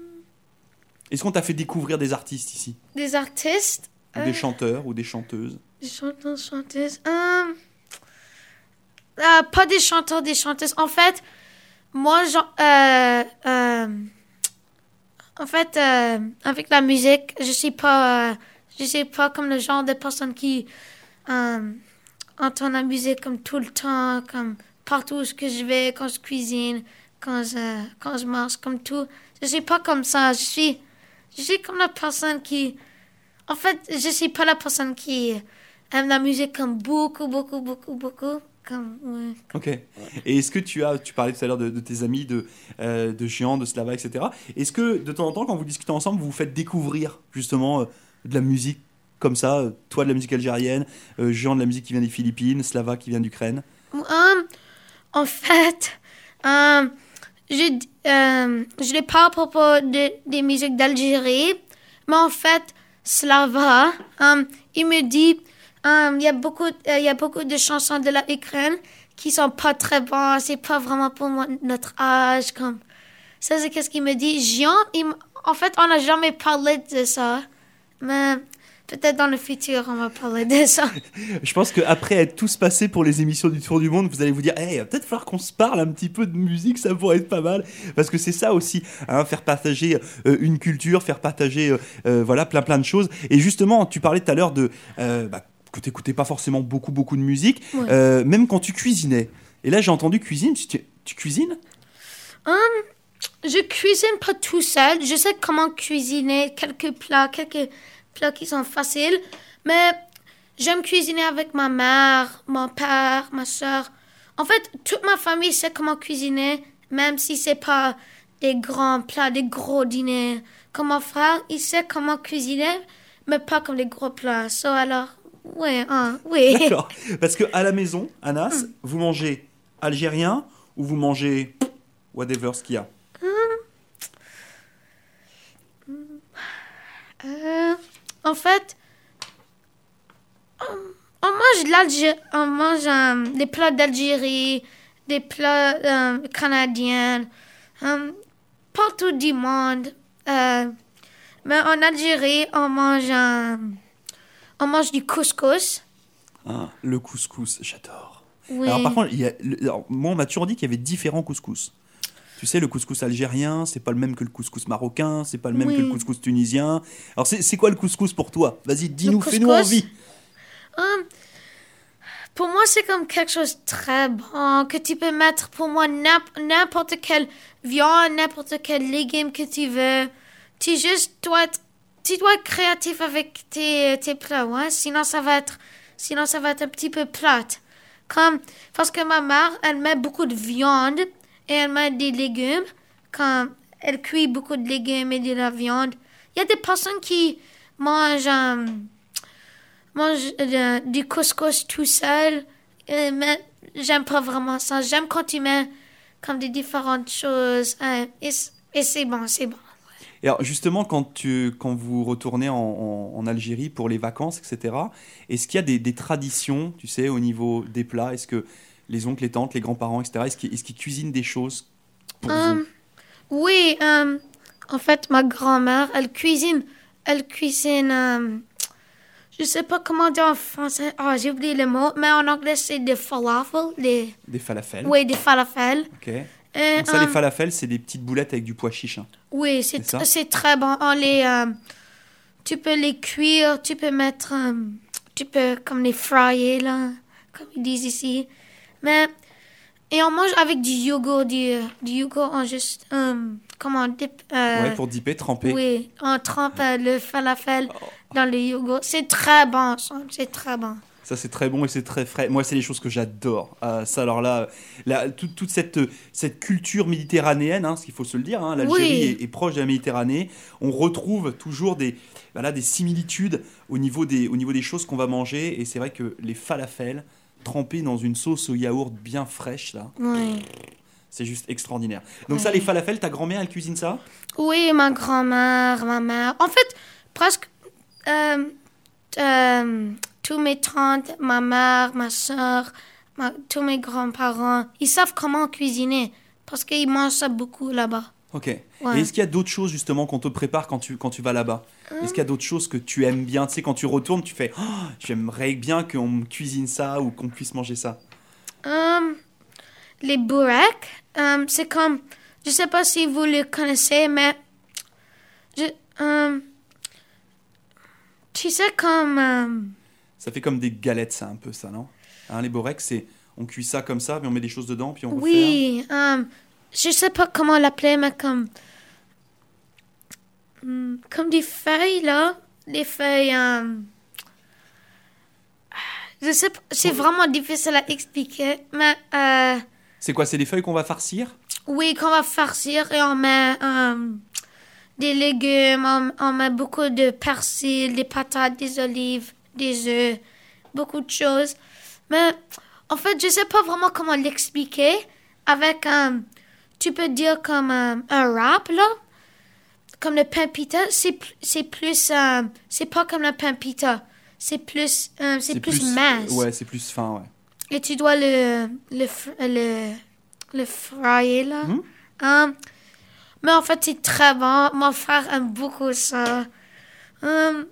Est-ce qu'on t'a fait découvrir des artistes ici des artistes. Ou Euh, des chanteurs ou des chanteuses Des chanteurs, chanteuses. Euh, euh, pas des chanteurs, des chanteuses. En fait, moi, genre, euh, en fait, avec la musique, je suis pas, je suis pas comme le genre de personne qui entend la musique comme tout le temps, comme partout où je vais, quand je cuisine, quand je, quand je marche, comme tout. Je suis pas comme ça. Je suis, je suis comme la personne qui, en fait, je suis pas la personne qui aime la musique comme beaucoup, beaucoup, beaucoup, beaucoup. Comme, ouais. Ok. Et est-ce que tu as, tu parlais tout à l'heure de, de tes amis, de, euh, de Géant, de Slava, etc. Est-ce que de temps en temps, quand vous discutez ensemble, vous vous faites découvrir justement euh, de la musique comme ça euh, Toi de la musique algérienne, euh, Géant de la musique qui vient des Philippines, Slava qui vient d'Ukraine? Euh, en fait, euh, je, euh, je les parle à propos de- des musiques d'Algérie, mais en fait, Slava, euh, il me dit, euh, il y a beaucoup, euh, y a beaucoup de chansons de la Ukraine qui sont pas très bonnes, c'est pas vraiment pour notre âge, comme, ça c'est qu'est-ce qu'il me dit? Jean, il en fait, on n'a jamais parlé de ça, mais peut-être dans le futur, on va parler de ça. Je pense qu'après être tous passés pour les émissions du Tour du Monde, vous allez vous dire, hey, il va peut-être falloir qu'on se parle un petit peu de musique, ça pourrait être pas mal. Parce que c'est ça aussi, hein, faire partager euh, une culture, faire partager euh, euh, voilà, plein plein de choses. Et justement, tu parlais tout à l'heure de euh, bah, que tu n'écoutais pas forcément beaucoup beaucoup de musique, Ouais. même quand tu cuisinais. Et là, j'ai entendu cuisine. Tu, tu cuisines? Je cuisine pas tout seul. Je sais comment cuisiner quelques plats, quelques plats qui sont faciles. Mais j'aime cuisiner avec ma mère, mon père, ma soeur. En fait, toute ma famille sait comment cuisiner, même si c'est pas des grands plats, des gros dîners. Comme mon frère, il sait comment cuisiner, mais pas comme les gros plats. So, alors, oui, hein, oui. D'accord. Parce que à la maison, Anas, vous mangez algérien ou vous mangez whatever ce qu'il y a? Euh, en fait, on, mange l'Algérie, on mange euh, des plats d'Algérie, des plats euh, canadiens, euh, partout du monde. Euh, mais en Algérie, on mange, on mange du couscous. Ah, Le couscous, j'adore. Oui. Alors par contre, il y a, alors, moi on m'a toujours dit qu'il y avait différents couscous. Tu sais, le couscous algérien, c'est pas le même que le couscous marocain, c'est pas le même Oui. que le couscous tunisien. Alors c'est quoi le couscous pour toi? Vas-y, dis-nous, fais-nous envie. Hum, pour moi, c'est comme quelque chose de très bon que tu peux mettre pour moi n'imp- n'importe quelle viande, n'importe quel légume que tu veux. Tu juste dois être, tu dois être créatif avec tes, tes plats, ouais. Sinon, ça va être, sinon ça va être un petit peu plate. Comme, parce que ma mère, elle met beaucoup de viande et elle met des légumes. Quand elle cuit beaucoup de légumes et de la viande. Il y a des personnes qui mangent, euh, mange euh, du couscous tout seul, euh, mais j'aime pas vraiment ça. J'aime quand tu mets comme des différentes choses. euh, et Et c'est bon, c'est bon. Et alors justement, quand, tu, quand vous retournez en, en- en Algérie pour les vacances, etc., est-ce qu'il y a des, des traditions, tu sais, au niveau des plats? Est-ce que les oncles, les tantes, les grands-parents, etc., est-ce qu'ils cuisinent des choses pour Hum, oui, hum, en fait, ma grand-mère, elle cuisine. Elle cuisine. hum, je sais pas comment dire en français. Ah, j'ai oublié le mot. Mais en anglais, c'est des falafel. Des, Des falafels oui, des falafels. Ok. Et, Donc ça, les falafels, c'est des petites boulettes avec du pois chiche. hein. Oui, c'est très bon. On les, euh, tu peux les cuire, tu peux mettre, euh, tu peux comme les fryer là, comme ils disent ici. Mais et on mange avec du yogourt, du, du yogourt en juste, euh, comment dip, euh, Ouais, pour dipper, tremper. oui, on trempe euh, le falafel Oh. dans le yogourt. C'est très bon, c'est très bon. Ça, c'est très bon et c'est très frais. Moi, c'est les choses que j'adore. Euh, ça, alors là, toute, toute cette, cette culture méditerranéenne, hein, ce qu'il faut se le dire, hein, l'Algérie Oui. est, est proche de la Méditerranée. On retrouve toujours des, voilà, des similitudes au niveau des, au niveau des choses qu'on va manger. Et c'est vrai que les falafels, trempés dans une sauce au yaourt bien fraîche, là, Oui. c'est juste extraordinaire. Donc ça, Ouais. les falafels, ta grand-mère, elle cuisine ça? Oui, ma grand-mère, ma mère. En fait, presque euh, euh, tous mes tantes, ma mère, ma soeur, tous mes grands-parents, ils savent comment cuisiner parce qu'ils mangent ça beaucoup là-bas. Ok. Et Ouais. est-ce qu'il y a d'autres choses justement qu'on te prépare quand tu, quand tu vas là-bas? Est-ce qu'il y a d'autres choses que tu aimes bien? Tu sais, quand tu retournes, tu fais Oh, J'aimerais bien qu'on me cuisine ça ou qu'on puisse manger ça. Euh, les boureks, euh, c'est comme, je sais pas si vous le connaissez, mais je, euh, tu sais comme, Ça fait comme des galettes, ça, un peu, ça, non? Hein, Les boreks, c'est. On cuit ça comme ça, puis on met des choses dedans, puis on referme. Oui, je sais pas comment l'appeler, mais comme. Hmm, Comme des feuilles, là. Des feuilles. euh, Je sais c'est vraiment difficile à expliquer, mais. euh, C'est quoi C'est des feuilles qu'on va farcir? Oui, qu'on va farcir et on met euh, des légumes, on, on met beaucoup de persil, des patates, des olives, des œufs, beaucoup de choses. Mais en fait, je sais pas vraiment comment l'expliquer. Avec un, tu peux dire comme un, un wrap là, comme le pain pita. C'est c'est plus, euh, c'est pas comme le pain pita. C'est plus, euh, c'est plus, mince. Ouais, c'est plus fin, ouais. Et tu dois le, le, le, le fryer, là. Mhm. Hum, mais en fait, c'est très bon. Mon frère aime beaucoup ça. Hum,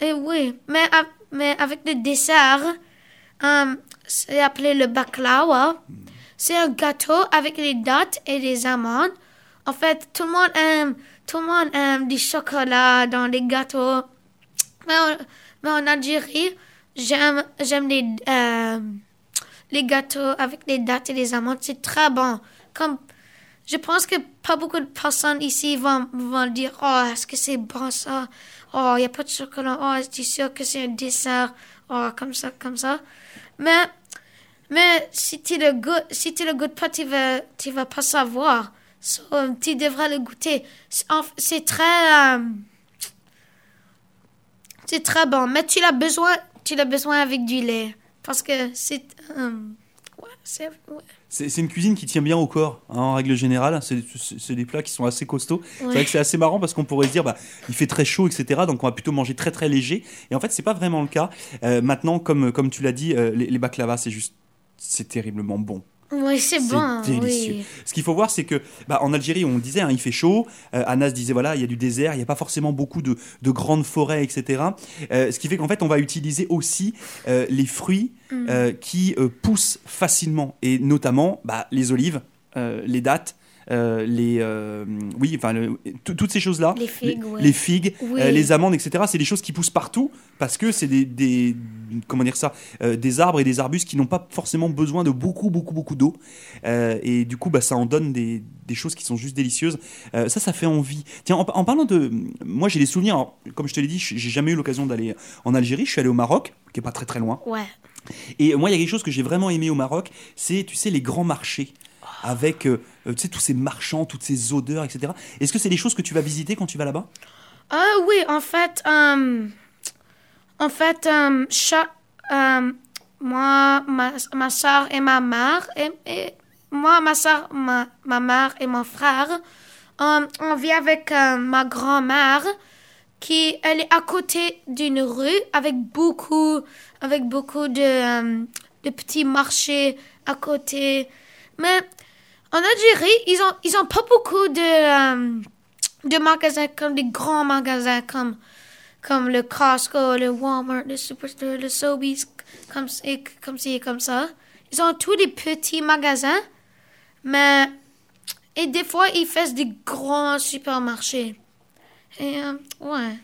et oui, mais, mais avec le dessert, hum, c'est appelé le baklawa. C'est un gâteau avec des dattes et des amandes. En fait, tout le monde aime, tout le monde aime du chocolat dans les gâteaux. Mais mais en Algérie, j'aime, j'aime les, euh, les gâteaux avec les dattes et les amandes. C'est très bon. Comme, je pense que pas beaucoup de personnes ici vont, vont dire, oh, est-ce que c'est bon ça? Oh, il n'y a pas de chocolat. Oh, es-tu sûr que c'est un dessert? Oh, comme ça, comme ça. Mais, mais si tu le goûtes, si tu le goûtes pas, tu vas, tu vas pas savoir. So, tu devrais le goûter. C'est très, euh, c'est très bon, mais tu l'as besoin, tu l'as besoin avec du lait parce que c'est, euh, ouais, c'est, ouais. C'est une cuisine qui tient bien au corps, hein, en règle générale. C'est des plats qui sont assez costauds. C'est vrai que c'est assez marrant parce qu'on pourrait se dire, bah, il fait très chaud, etc. Donc on va plutôt manger très très léger. Et en fait, c'est pas vraiment le cas. Euh, maintenant, comme, comme tu l'as dit, euh, les, les baklavas, c'est juste. C'est terriblement bon. Oui, c'est C'est bon, délicieux. oui. Ce qu'il faut voir, c'est que bah, en Algérie, on disait, hein, il fait chaud. Euh, Anas disait, voilà, il y a du désert, il n'y a pas forcément beaucoup de, de grandes forêts, etc. Euh, ce qui fait qu'en fait, on va utiliser aussi euh, les fruits Mm. qui poussent facilement, et notamment bah, les olives, les dattes. Euh, les euh, oui enfin le- toutes ces choses là Les figues, ouais. les figues Oui. euh, les amandes etc c'est des choses qui poussent partout parce que c'est des, des comment dire ça des arbres et des arbustes qui n'ont pas forcément besoin de beaucoup beaucoup beaucoup d'eau et du coup bah ça en donne des, des choses qui sont juste délicieuses ça ça fait envie tiens en, en parlant de moi j'ai des souvenirs alors, comme je te l'ai dit j'ai jamais eu l'occasion d'aller en Algérie je suis allé au Maroc qui est pas très très loin Ouais. et moi, il y a quelque chose que j'ai vraiment aimé au Maroc, c'est, tu sais, les grands marchés. Avec, euh, euh, tu sais, tous ces marchands, toutes ces odeurs, etc. Est-ce que c'est des choses que tu vas visiter quand tu vas là-bas? Ah oui, en fait, euh, en fait, moi, ma, ma soeur et ma mère, et, moi, ma soeur, ma, ma mère et mon frère, on vit avec ma grand-mère qui elle est à côté d'une rue avec beaucoup avec beaucoup de, de petits marchés à côté. Mais en Algérie, ils ont ils ont pas beaucoup de euh, de magasins comme des grands magasins comme comme le Costco, le Walmart, le Superstore, le Sobeys, comme et comme ci et comme ça. Ils ont tous des petits magasins, mais et des fois ils font des grands supermarchés. Et euh, ouais.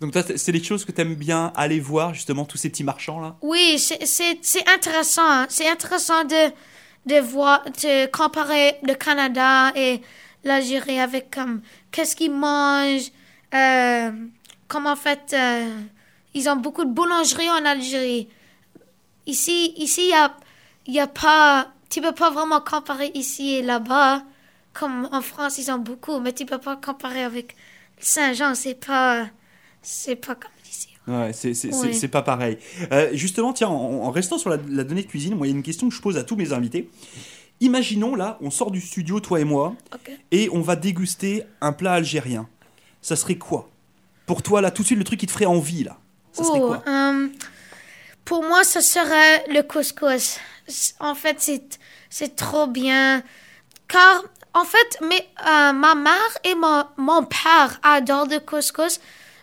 Donc toi, c'est des choses que tu aimes bien aller voir, justement, tous ces petits marchands là Oui, c'est intéressant. hein. C'est intéressant de, de voir, de comparer le Canada et l'Algérie avec comme qu'est-ce qu'ils mangent, euh, comme en fait euh, ils ont beaucoup de boulangeries en Algérie. Ici, ici y a, y a pas, tu peux pas vraiment comparer ici et là-bas. Comme en France, ils ont beaucoup, mais tu peux pas comparer avec Saint-Jean. C'est pas, c'est pas comme. Ouais, c'est c'est pas pareil. Euh, justement, tiens, en, en restant sur la, la donnée de cuisine, moi, il y a une question que je pose à tous mes invités. Imaginons là, on sort du studio, toi et moi, et on va déguster un plat algérien. Ça serait quoi? Pour toi, là, tout de suite, le truc qui te ferait envie, là Ça serait Oh, quoi? euh, pour moi, ce serait le couscous. En fait, c'est, trop bien. Car, en fait, mais, euh, ma mère et mon, mon père adorent le couscous.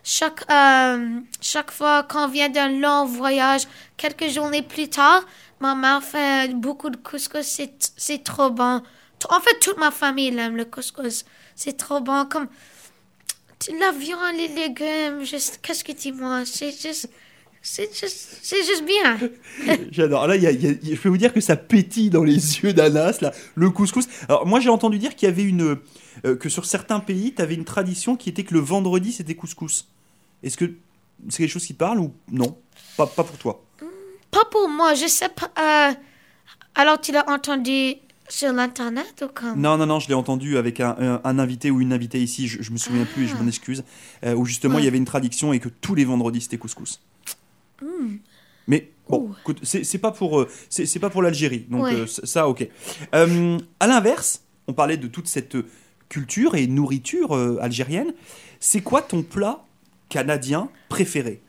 Chaque, euh, chaque fois qu'on vient d'un long voyage, quelques journées plus tard, ma mère fait beaucoup de couscous. C'est, trop bon. En fait, toute ma famille aime le couscous. C'est trop bon. Comme la viande, les légumes, qu'est-ce que tu manges? C'est juste, c'est juste, juste bien. J'adore. Là, y y a- je peux vous dire que ça pétille dans les yeux d'Anas, là, le couscous. Alors, moi, j'ai entendu dire qu'il y avait une. euh, que sur certains pays, tu avais une tradition qui était que le vendredi, c'était couscous. Est-ce que c'est quelque chose qui te parle ou non? Pas, pas pour toi. Pas pour moi, je sais pas. euh, alors, tu l'as entendu sur l'Internet ou comme? Non, non, non, je l'ai entendu avec un, un- un invité ou une invitée ici, je, je me souviens plus et je m'en excuse, euh, où justement Ouais. il y avait une tradition et que tous les vendredis c'était couscous. Mais bon, c'est pas pour, euh, c'est pas pour l'Algérie, donc Ouais. euh, ça ok. Euh, à l'inverse, on parlait de toute cette culture et nourriture euh, algérienne. C'est quoi ton plat canadien préféré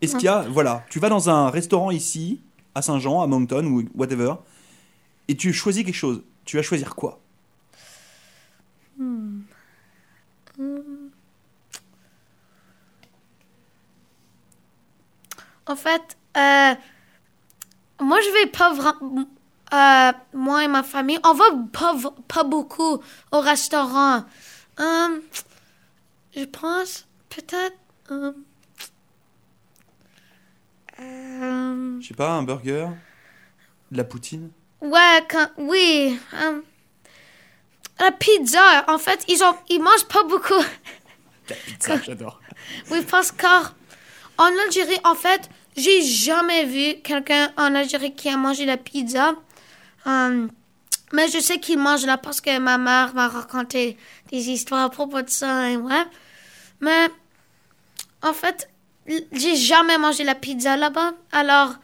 Est-ce qu'il y a, voilà, tu vas dans un restaurant ici, à Saint-Jean, à Moncton ou whatever, et tu choisis quelque chose. Tu vas choisir quoi? En fait, euh, moi, je vais pas vraiment. euh, moi et ma famille, on va pas, pas beaucoup au restaurant. Euh, je pense peut-être. euh, euh, Je sais pas, un burger De la poutine ouais, quand, oui. euh, la pizza, en fait, ils, ont, ils mangent pas beaucoup. La pizza, j'adore. Oui, parce qu'en Algérie, en fait, j'ai jamais vu quelqu'un en Algérie qui a mangé la pizza. Euh, mais je sais qu'il mange là parce que ma mère m'a raconté des histoires à propos de ça. Et ouais. Mais en fait, j'ai jamais mangé la pizza là-bas. Alors,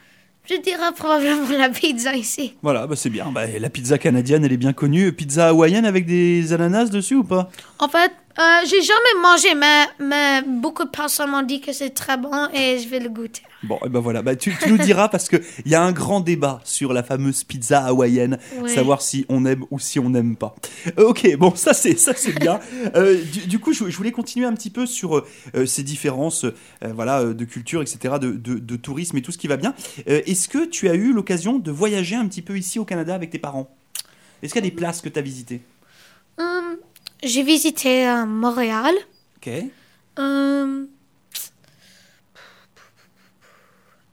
je dirais probablement la pizza ici. Voilà, bah c'est bien. Bah, la pizza canadienne, elle est bien connue. Pizza hawaïenne avec des ananas dessus ou pas? En fait, euh, j'ai jamais mangé, mais, mais beaucoup de personnes m'ont dit que c'est très bon et je vais le goûter. Bon, et ben voilà, bah, tu, tu nous diras parce qu'il y a un grand débat sur la fameuse pizza hawaïenne, savoir si on aime ou si on n'aime pas. Euh, ok, bon, ça c'est ça c'est bien. Euh, du, du coup, je, je voulais continuer un petit peu sur ces différences voilà, de culture, etc., de, de- de tourisme et tout ce qui va bien. Est-ce que tu as eu l'occasion de voyager un petit peu ici au Canada avec tes parents? Est-ce qu'il y a des places que tu as visitées? Hum, j'ai visité euh, Montréal. Ok. Hum,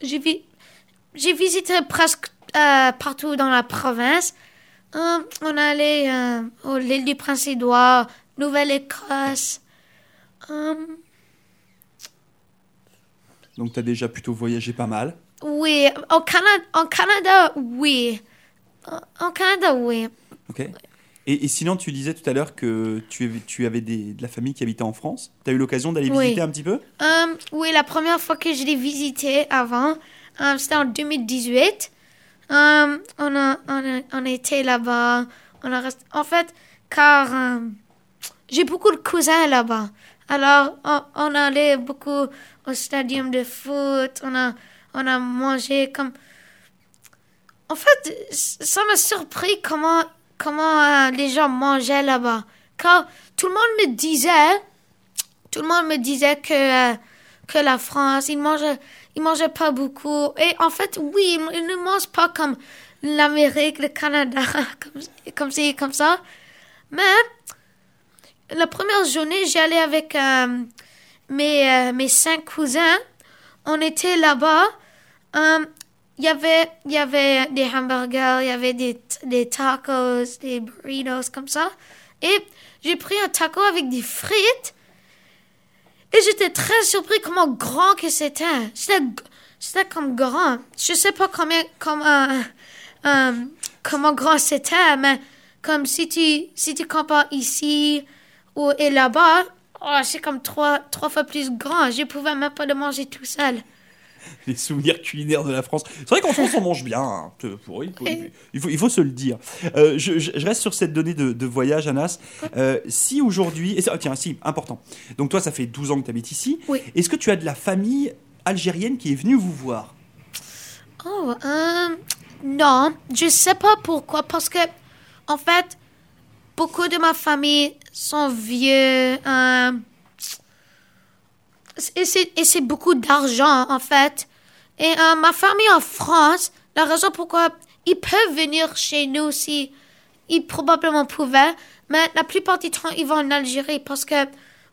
j'ai vi- j'ai visité presque euh, partout dans la province. On est allé euh, au l'île du Prince-Édouard, Nouvelle-Écosse. Donc tu as déjà plutôt voyagé pas mal. oui, au Canada, en Canada, oui. En Canada, oui. Ok. Et, et sinon, tu disais tout à l'heure que tu avais, tu avais des, de la famille qui habitait en France. Tu as eu l'occasion d'aller Oui. visiter un petit peu? Euh, oui, la première fois que je l'ai visité avant, euh, c'était en 2018. Euh, on, a, on, a, on été là-bas. On a resté- En fait, car j'ai beaucoup de cousins là-bas. Alors, on, on allait beaucoup au stadium de foot, on a, on a mangé comme... En fait, ça m'a surpris comment, comment euh, les gens mangeaient là-bas. Car tout le monde me disait, tout le monde me disait que, euh, que la France, ils mangeaient, ils mangeaient pas beaucoup. Et en fait, oui, ils, ne mangent pas comme l'Amérique, le Canada, comme, comme, comme ça. Mais la première journée, j'allais avec euh, mes, mes cinq cousins. On était là-bas. Il y avait, il y avait des hamburgers, il y avait des, des tacos, des burritos, comme ça. Et j'ai pris un taco avec des frites. Et j'étais très surpris comment grand que c'était. C'était, comme grand. Je sais pas combien, comment, euh, comment grand c'était, mais comme si tu, si tu compares ici ou, et là-bas, oh, c'est comme trois, trois fois plus grand. Je pouvais même pas le manger tout seul. Les souvenirs culinaires de la France. C'est vrai qu'en France, on mange bien. hein. Il, faut, il, faut, il faut se le dire. Euh, je, reste sur cette donnée de, de voyage, Anas. Euh, si aujourd'hui. ça- Tiens, si, important. Donc, toi, ça fait 12 ans que tu habites ici. Oui. Est-ce que tu as de la famille algérienne qui est venue vous voir? Oh, euh, non, je sais pas pourquoi, parce que, en fait, beaucoup de ma famille sont vieux, et c'est, beaucoup d'argent, en fait. Et euh, ma famille en France, la raison pourquoi ils peuvent venir chez nous si ils probablement pouvaient, mais la plupart du temps, ils vont en Algérie parce que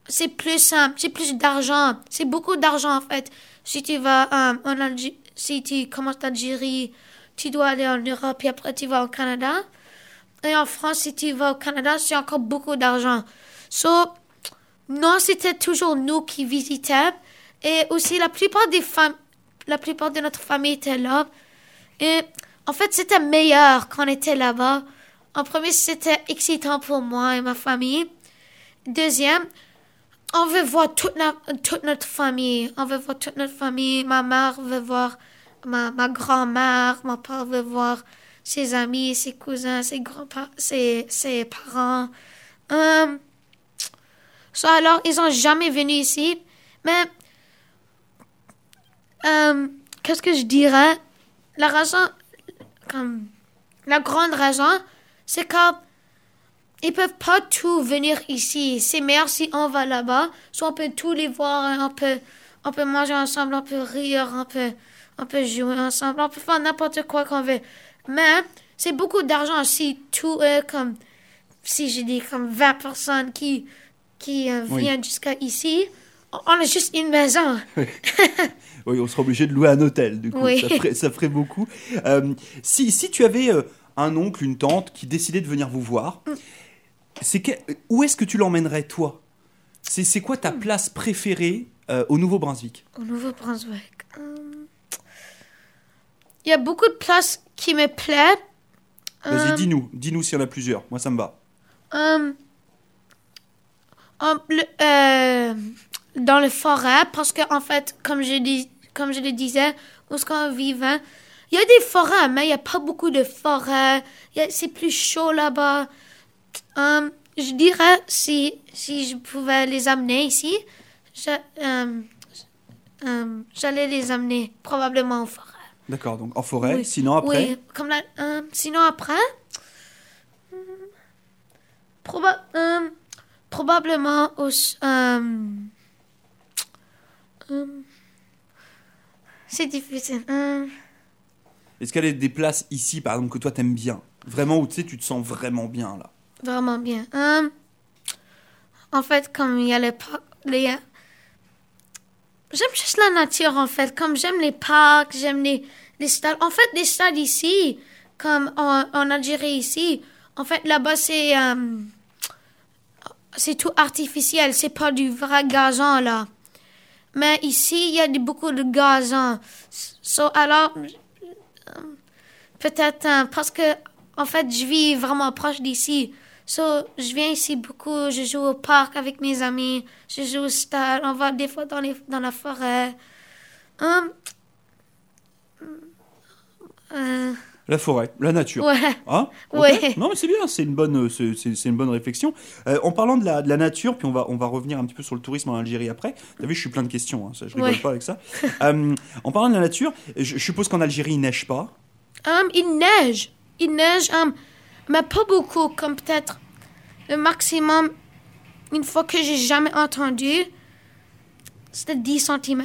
c'est plus simple, c'est plus d'argent, c'est beaucoup d'argent en fait. Si tu vas euh, en Algérie, si tu commences l'Algérie, tu dois aller en Europe et après tu vas au Canada. Et en France, si tu vas au Canada, c'est encore beaucoup d'argent. So, non, c'était toujours nous qui visitaient. Et aussi, la plupart des femmes, la plupart de notre famille était là. Et en fait, c'était meilleur quand on était là-bas. En premier, c'était excitant pour moi et ma famille. Deuxième, on veut voir toute, notre famille. On veut voir toute notre famille. Ma mère veut voir ma, grand-mère. Mon père veut voir ses amis, ses cousins, ses grands-parents, ses parents. Euh, so, alors, ils ont jamais venu ici. Mais, euh, qu'est-ce que je dirais? La raison, comme, la grande raison, c'est que ils peuvent pas tout venir ici. C'est meilleur si on va là-bas. Soit on peut tous les voir, on peut, on peut manger ensemble, on peut rire, on peut, on peut jouer ensemble, on peut faire n'importe quoi qu'on veut. Mais c'est beaucoup d'argent si tout est comme, si je dis comme 20 personnes qui, qui euh, Oui. viennent jusqu'à ici, on- a juste une maison. Oui, on sera obligé de louer un hôtel, du coup. Oui. Ça, ferait, ça ferait beaucoup. Euh, si, si tu avais euh, un oncle, une tante qui décidait de venir vous voir, c'est que- où est-ce que tu l'emmènerais, toi? C'est, c'est quoi ta place préférée euh, au Nouveau-Brunswick? Au Nouveau-Brunswick. Il y a beaucoup de places qui me plaisent. Vas-y, dis-nous. Dis-nous s'il y en a plusieurs. Moi, ça me va. Euh, dans le forêt, parce que en fait, comme je, dis, comme je le disais, où est-ce qu'on vivait, il y a des forêts, mais il n'y a pas beaucoup de forêts. C'est plus chaud là-bas. Hum, je dirais, si, si je pouvais les amener ici, hum, hum, j'allais les amener probablement au forêt. D'accord, donc en forêt. Oui. Sinon, après? Oui, comme la, sinon après, proba- probablement au, s- euh, euh, c'est difficile. euh, Est-ce qu'il y a des places ici, par exemple, que toi t'aimes bien? Vraiment, où tu sais, tu te sens vraiment bien, là vraiment bien. Euh, en fait, comme il y a les parcs, les, euh, j'aime juste la nature en fait. Comme j'aime les parcs, j'aime les, les stades. En fait, les stades ici, comme en, en Algérie ici, en fait là-bas c'est c'est tout artificiel. C'est pas du vrai gazon là. Mais ici, il y a beaucoup de gazon. So, alors, peut-être euh, parce que en fait, je vis vraiment proche d'ici. So, je viens ici beaucoup, je joue au parc avec mes amis, je joue au stade, on va des fois dans, la forêt. Hum, euh, La forêt, la nature. Ouais. Hein. Non, mais c'est bien, c'est une bonne, c'est, une bonne réflexion. Euh, en parlant de la, de la nature, puis on va, on va revenir un petit peu sur le tourisme en Algérie après. T'as vu, je suis plein de questions, hein, ça, je rigole Ouais. pas avec ça. Euh, en parlant de la nature, je, je suppose qu'en Algérie, il neige pas? Hum, il neige. Il neige, hum, mais pas beaucoup, comme peut-être le maximum, une fois que j'ai jamais entendu, c'était 10 cm.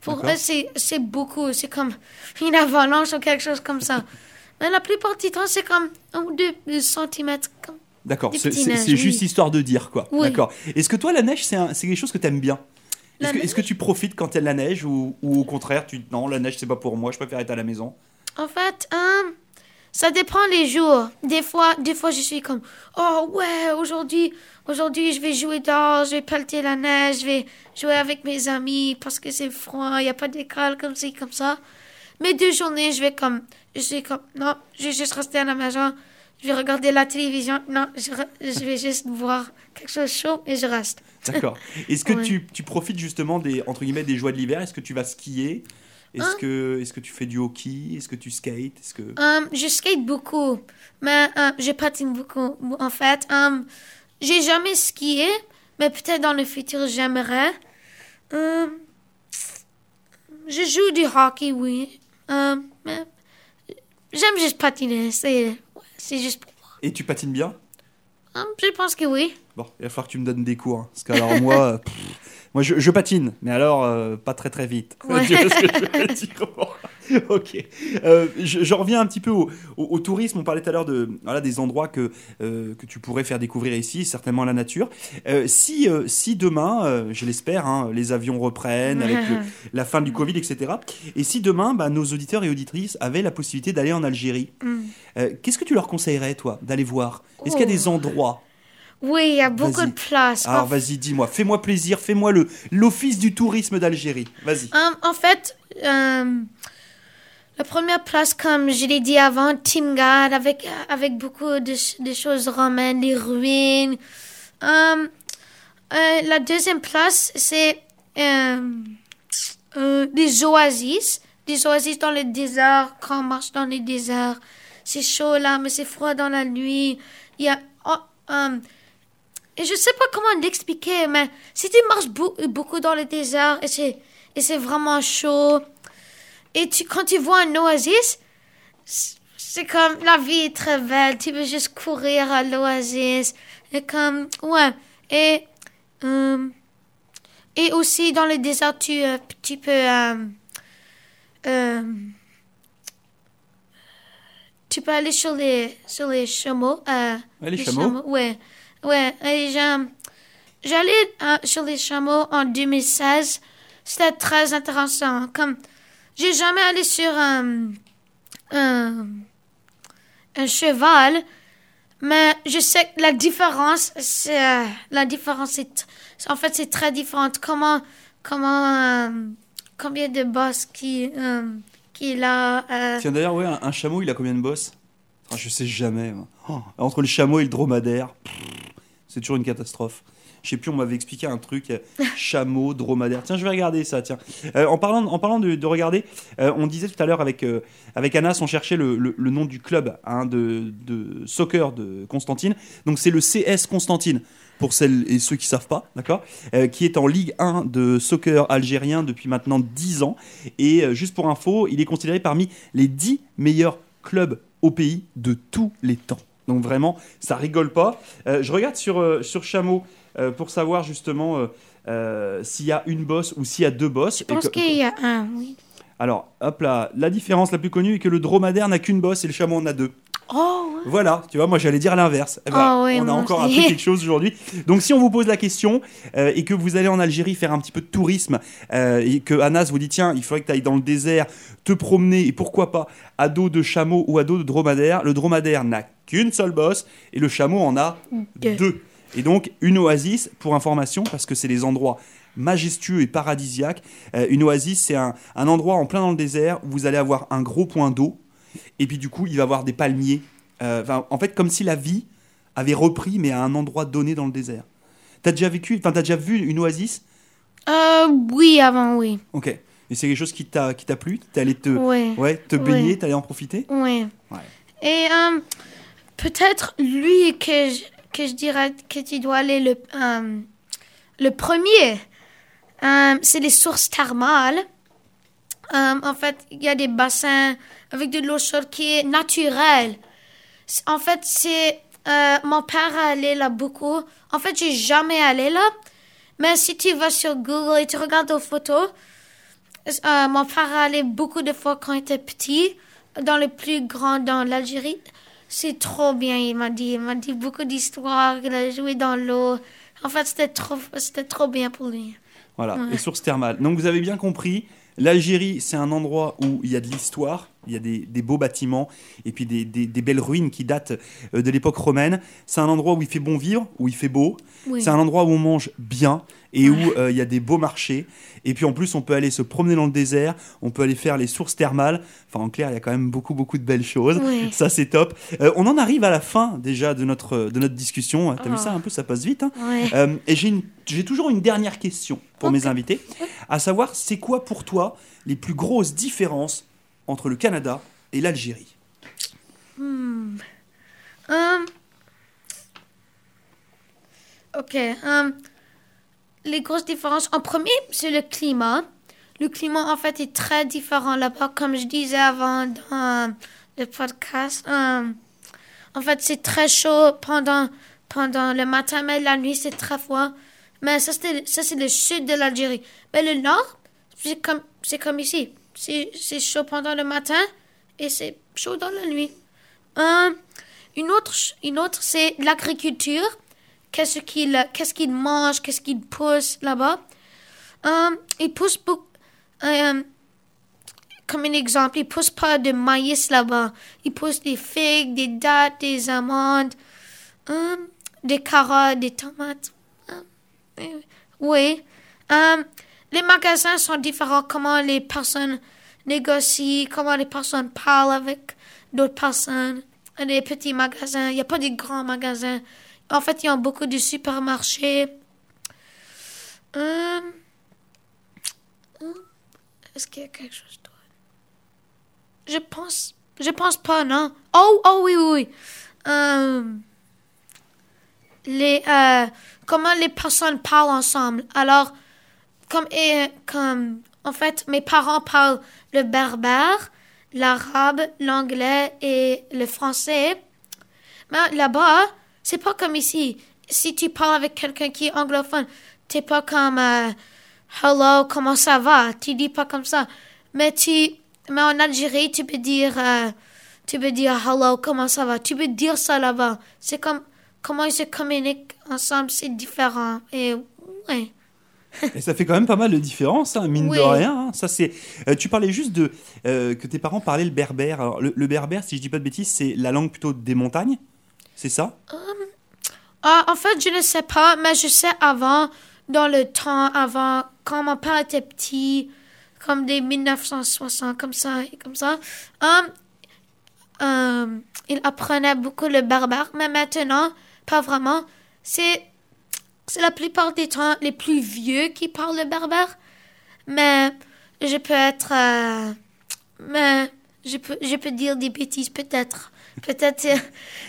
Pour eux, c'est c'est beaucoup. C'est comme une avalanche ou quelque chose comme ça. mais la plupart du temps, c'est comme 1 ou 2 cm. D'accord, c'est, juste histoire de dire, quoi. Oui. D'accord. Est-ce que toi, la neige, c'est, un- quelque chose que t'aimes bien? La est-ce que, est-ce que tu profites quand il y a de la neige ou, ou au contraire, tu non, la neige, c'est pas pour moi, je préfère être à la maison? En fait, hum, ça dépend les jours. Des fois, des fois, je suis comme, oh ouais, aujourd'hui, aujourd'hui, je vais jouer dehors, je vais pelleter la neige, je vais jouer avec mes amis parce que c'est froid, il n'y a pas d'école comme ci, comme ça. Mais deux journées, je vais comme, je suis comme, non, je vais juste rester à la maison, je vais regarder la télévision, non, je, je vais juste voir quelque chose de chaud et je reste. D'accord. Est-ce que Ouais. tu, tu profites justement des entre guillemets des joies de l'hiver? Est-ce que tu vas skier? Est-ce Hein? que est-ce que tu fais du hockey? Est-ce que tu skates? Est-ce que Hum, je skate beaucoup, mais hum, je patine beaucoup. En fait, hum, j'ai jamais skié, mais peut-être dans le futur j'aimerais. Hum, je joue du hockey, oui. Mais j'aime juste patiner. C'est ouais, juste pour moi. et tu patines bien? Hum, je pense que oui. Bon, il va falloir que tu me donnes des cours. hein, parce que alors moi, pff, moi je, je patine, mais alors euh, pas très très vite. Ouais. tu vois ce que je veux dire? Bon, Ok. Euh, je, je reviens un petit peu au, au- au tourisme. On parlait tout à l'heure de voilà des endroits que euh, que tu pourrais faire découvrir ici, certainement la nature. Euh, si euh, si demain, je l'espère, hein, les avions reprennent avec le- la fin du Covid, etc. Et si demain, bah, nos auditeurs et auditrices avaient la possibilité d'aller en Algérie, euh, qu'est-ce que tu leur conseillerais, toi, d'aller voir? Est-ce qu'il y a Oh. des endroits? Oui, il y a beaucoup de place. Alors En vas-y, dis-moi, fais-moi plaisir, fais-moi le l'office du tourisme d'Algérie. Vas-y. En fait, la première place, comme je l'ai dit avant, Timgad, avec, avec beaucoup de, de choses romaines, des ruines. Hum, euh, la deuxième place, c'est hum, euh, des oasis. Des oasis dans le désert, quand on marche dans le désert. C'est chaud là, mais c'est froid dans la nuit. Il y a... oh, hum, je sais pas comment l'expliquer, mais si tu marches beau- beaucoup dans le désert et c'est vraiment chaud, et tu, quand tu vois un oasis, c'est- comme la vie est très belle, tu veux juste courir à l'oasis, et comme, ouais, et, euh, et aussi dans le désert, tu, euh, tu peux, euh, euh, tu peux aller sur les, sur les chameaux, euh, Ouais, les chameaux. Ouais, ouais. Et j'ai- j'allais sur les chameaux en 2016. C'était très intéressant. Comme, j'ai jamais allé sur un, un, cheval, mais je sais que la différence, c'est, euh, la différence, c'est, en fait, c'est très différent. Comment, comment, euh, combien de boss qui, euh, qui est là, euh, Tiens d'ailleurs, ouais, un, chameau, il a combien de bosses? Ah, Je sais jamais. Oh, entre le chameau et le dromadaire, c'est toujours une catastrophe. Je sais plus, on m'avait expliqué un truc, euh, chameau, dromadaire. Tiens, je vais regarder ça, tiens. Euh, en parlant, en parlant de, de regarder, euh, on disait tout à l'heure avec, avec Anas, on cherchait le, le- le nom du club hein, de, de soccer de Constantine. Donc c'est le CS Constantine, pour celles et ceux qui savent pas, d'accord Qui est en Ligue 1 de soccer algérien depuis maintenant 10 ans. Et juste pour info, il est considéré parmi les 10 meilleurs clubs au pays de tous les temps. Donc vraiment, ça rigole pas. Je regarde sur, sur Chameau euh, pour savoir justement euh, euh, s'il y a une bosse ou s'il y a deux bosses. je pense qu'il y a un, oui. Alors, hop là, la différence la plus connue est que le dromadaire n'a qu'une bosse et le chameau en a deux. Oh, ouais. Voilà, tu vois, moi j'allais dire l'inverse. Eh ben, oui, on a encore appris quelque chose aujourd'hui. Donc si on vous pose la question euh, et que vous allez en Algérie faire un petit peu de tourisme euh, et que Anas vous dit tiens, il faudrait que tu ailles dans le désert, te promener et pourquoi pas à dos de chameau ou à dos de dromadaire, le dromadaire n'a qu'une seule bosse et le chameau en a Deux. deux. Et donc une oasis, pour information, parce que c'est des endroits majestueux et paradisiaques, euh, une oasis c'est un, un endroit en plein dans le désert où vous allez avoir un gros point d'eau et puis du coup il va y avoir des palmiers. Euh, enfin, en fait comme si la vie avait repris mais à un endroit donné dans le désert. T'as déjà vécu, enfin t'as déjà vu une oasis? Euh, oui, avant, oui. Ok. Et c'est quelque chose qui t'a qui t'a plu? T'es allé te, ouais, te baigner, t'es allé en profiter? Oui. Ouais. Et euh, peut-être lui que que je dirais que tu dois aller le, euh, le premier. Euh, c'est les sources thermales. Euh, en fait, il y a des bassins avec de l'eau chaude qui est naturelle. En fait, c'est mon père est allé là beaucoup. En fait, j'ai jamais allé là. Mais si tu vas sur Google et tu regardes aux photos, mon père est allé beaucoup de fois quand il était petit, dans le plus grand dans l'Algérie. C'est trop bien, il m'a dit. Il m'a dit beaucoup d'histoires, il a joué dans l'eau. En fait, c'était trop, c'était trop bien pour lui. Voilà, Ouais. les sources thermales. Donc vous avez bien compris, l'Algérie, c'est un endroit où il y a de l'histoire, il y a des, des beaux bâtiments et puis des, des- des belles ruines qui datent euh, de l'époque romaine. C'est un endroit où il fait bon vivre, où il fait beau. Oui. C'est un endroit où on mange bien et Ouais. où euh, il y a des beaux marchés. Et puis en plus, on peut aller se promener dans le désert, on peut aller faire les sources thermales. Enfin, en clair, il y a quand même beaucoup, beaucoup de belles choses. Ça, c'est top. Euh, on en arrive à la fin déjà de notre, de notre discussion. T'as vu Ah. ça un peu, ça passe vite. hein Ouais. euh, et j'ai une- j'ai toujours une dernière question pour mes invités, à savoir, c'est quoi pour toi les plus grosses différences entre le Canada et l'Algérie Hmm. Hum. Ok. hum. Les grosses différences. En premier, c'est le climat. Le climat, en fait, est très différent là-bas. Comme je disais avant dans le podcast, hum, en fait, c'est très chaud pendant, pendant le matin, mais la nuit, c'est très froid. Mais ça, c'est le sud de l'Algérie. Mais le nord, c'est comme, comme ici. C'est chaud pendant le matin et c'est chaud dans la nuit. Hum, une autre, une autre c'est l'agriculture. Qu'est-ce qu'ils qu'est-ce mangent, qu'est-ce qu'ils poussent là-bas? Hum, ils poussent beaucoup. hum, comme un exemple, ils poussent pas de maïs là-bas. Ils poussent des figues, des dattes, des amandes, hum, des carottes, des tomates. Euh, oui. Les magasins sont différents. Comment les personnes négocient, comment les personnes parlent avec d'autres personnes. Des petits magasins. Il n'y a pas de grands magasins. En fait, il y a beaucoup de supermarchés. Hum, hum, Est-ce qu'il y a quelque chose d'autre? Je pense. Je pense pas, non. Oh, oh oui, oui, oui. Hum, les, euh, comment les personnes parlent ensemble. Alors, comme, et, comme, en fait, mes parents parlent le berbère, l'arabe, l'anglais et le français. Mais là-bas, c'est pas comme ici. Si tu parles avec quelqu'un qui est anglophone, t'es pas comme euh, hello, comment ça va? Tu dis pas comme ça. Mais tu, mais en Algérie, tu peux dire, euh, tu peux dire hello, comment ça va? Tu peux dire ça là-bas. C'est comme comment ils se communiquent ensemble, c'est différent. Et ouais. Et ça fait quand même pas mal de différences, hein, mine de rien. hein. Ça, c'est. euh, tu parlais juste de euh, que tes parents parlaient le berbère. Alors, le, le berbère, si je dis pas de bêtises, c'est la langue plutôt des montagnes. C'est ça? Ah, en fait, je ne sais pas, mais je sais avant, dans le temps, avant, quand mon père était petit, comme des 1960, comme ça, et comme ça, il apprenait beaucoup le berbère, mais maintenant, pas vraiment. C'est, c'est la plupart des temps les plus vieux qui parlent le mais je peux être, euh, mais je peux, je peux dire des bêtises, peut-être. Peut-être,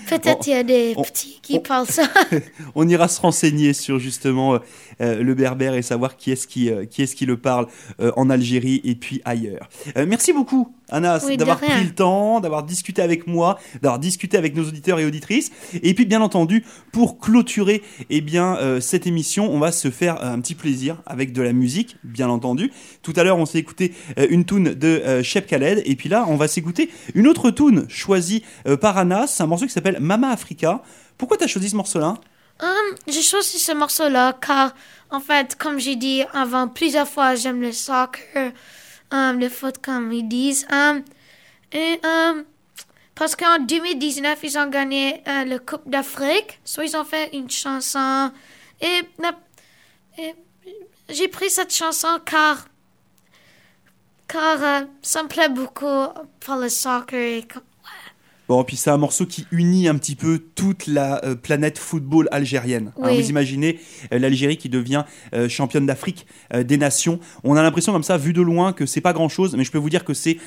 peut-être il y a des on- petits qui on- parlent ça. On ira se renseigner sur justement euh, euh, le berbère et savoir qui est-ce qui, euh, qui, est qui le parle euh, en Algérie et puis ailleurs. Merci beaucoup, Oui, de d'avoir pris le temps, d'avoir discuté avec moi, d'avoir discuté avec nos auditeurs et auditrices. Et puis, bien entendu, pour clôturer eh bien, cette émission, on va se faire un petit plaisir avec de la musique, bien entendu. Tout à l'heure, on s'est écouté une tune de Shep Khaled. Et puis là, on va s'écouter une autre tune choisie euh, par Anas. C'est un morceau qui s'appelle Mama Africa. Pourquoi tu as choisi ce morceau-là Hum, j'ai choisi ce morceau-là car, en fait, comme j'ai dit avant plusieurs fois, j'aime le soccer, hum, le foot comme ils disent. hum, et, parce qu'en 2019, ils ont gagné euh, le Coupe d'Afrique. Soit ils ont fait une chanson. Et, la- j'ai pris cette chanson car, car euh, ça me plaît beaucoup pour le soccer. Bon, puis c'est un morceau qui unit un petit peu toute la euh, planète football algérienne. Hein, vous imaginez euh, l'Algérie qui devient euh, championne d'Afrique des nations. On a l'impression comme ça, vu de loin, que c'est pas grand-chose, mais je peux vous dire que c'est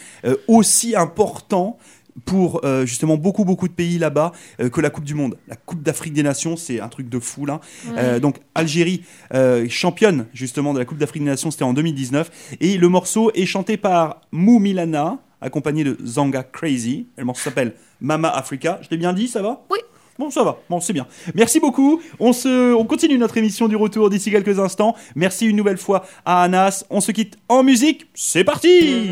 aussi important pour euh, justement beaucoup beaucoup de pays là-bas euh, que la Coupe du Monde. La Coupe d'Afrique des Nations, c'est un truc de fou là. Euh, donc Algérie championne justement de la Coupe d'Afrique des Nations, c'était en 2019 et le morceau est chanté par Mou Milana accompagné de Zanga Crazy. Le morceau s'appelle Mama Africa. Je l'ai bien dit, ça va Oui. Bon, ça va, bon, c'est bien. Merci beaucoup. On, se, on continue notre émission du retour d'ici quelques instants. Merci une nouvelle fois à Anas. On se quitte en musique. C'est parti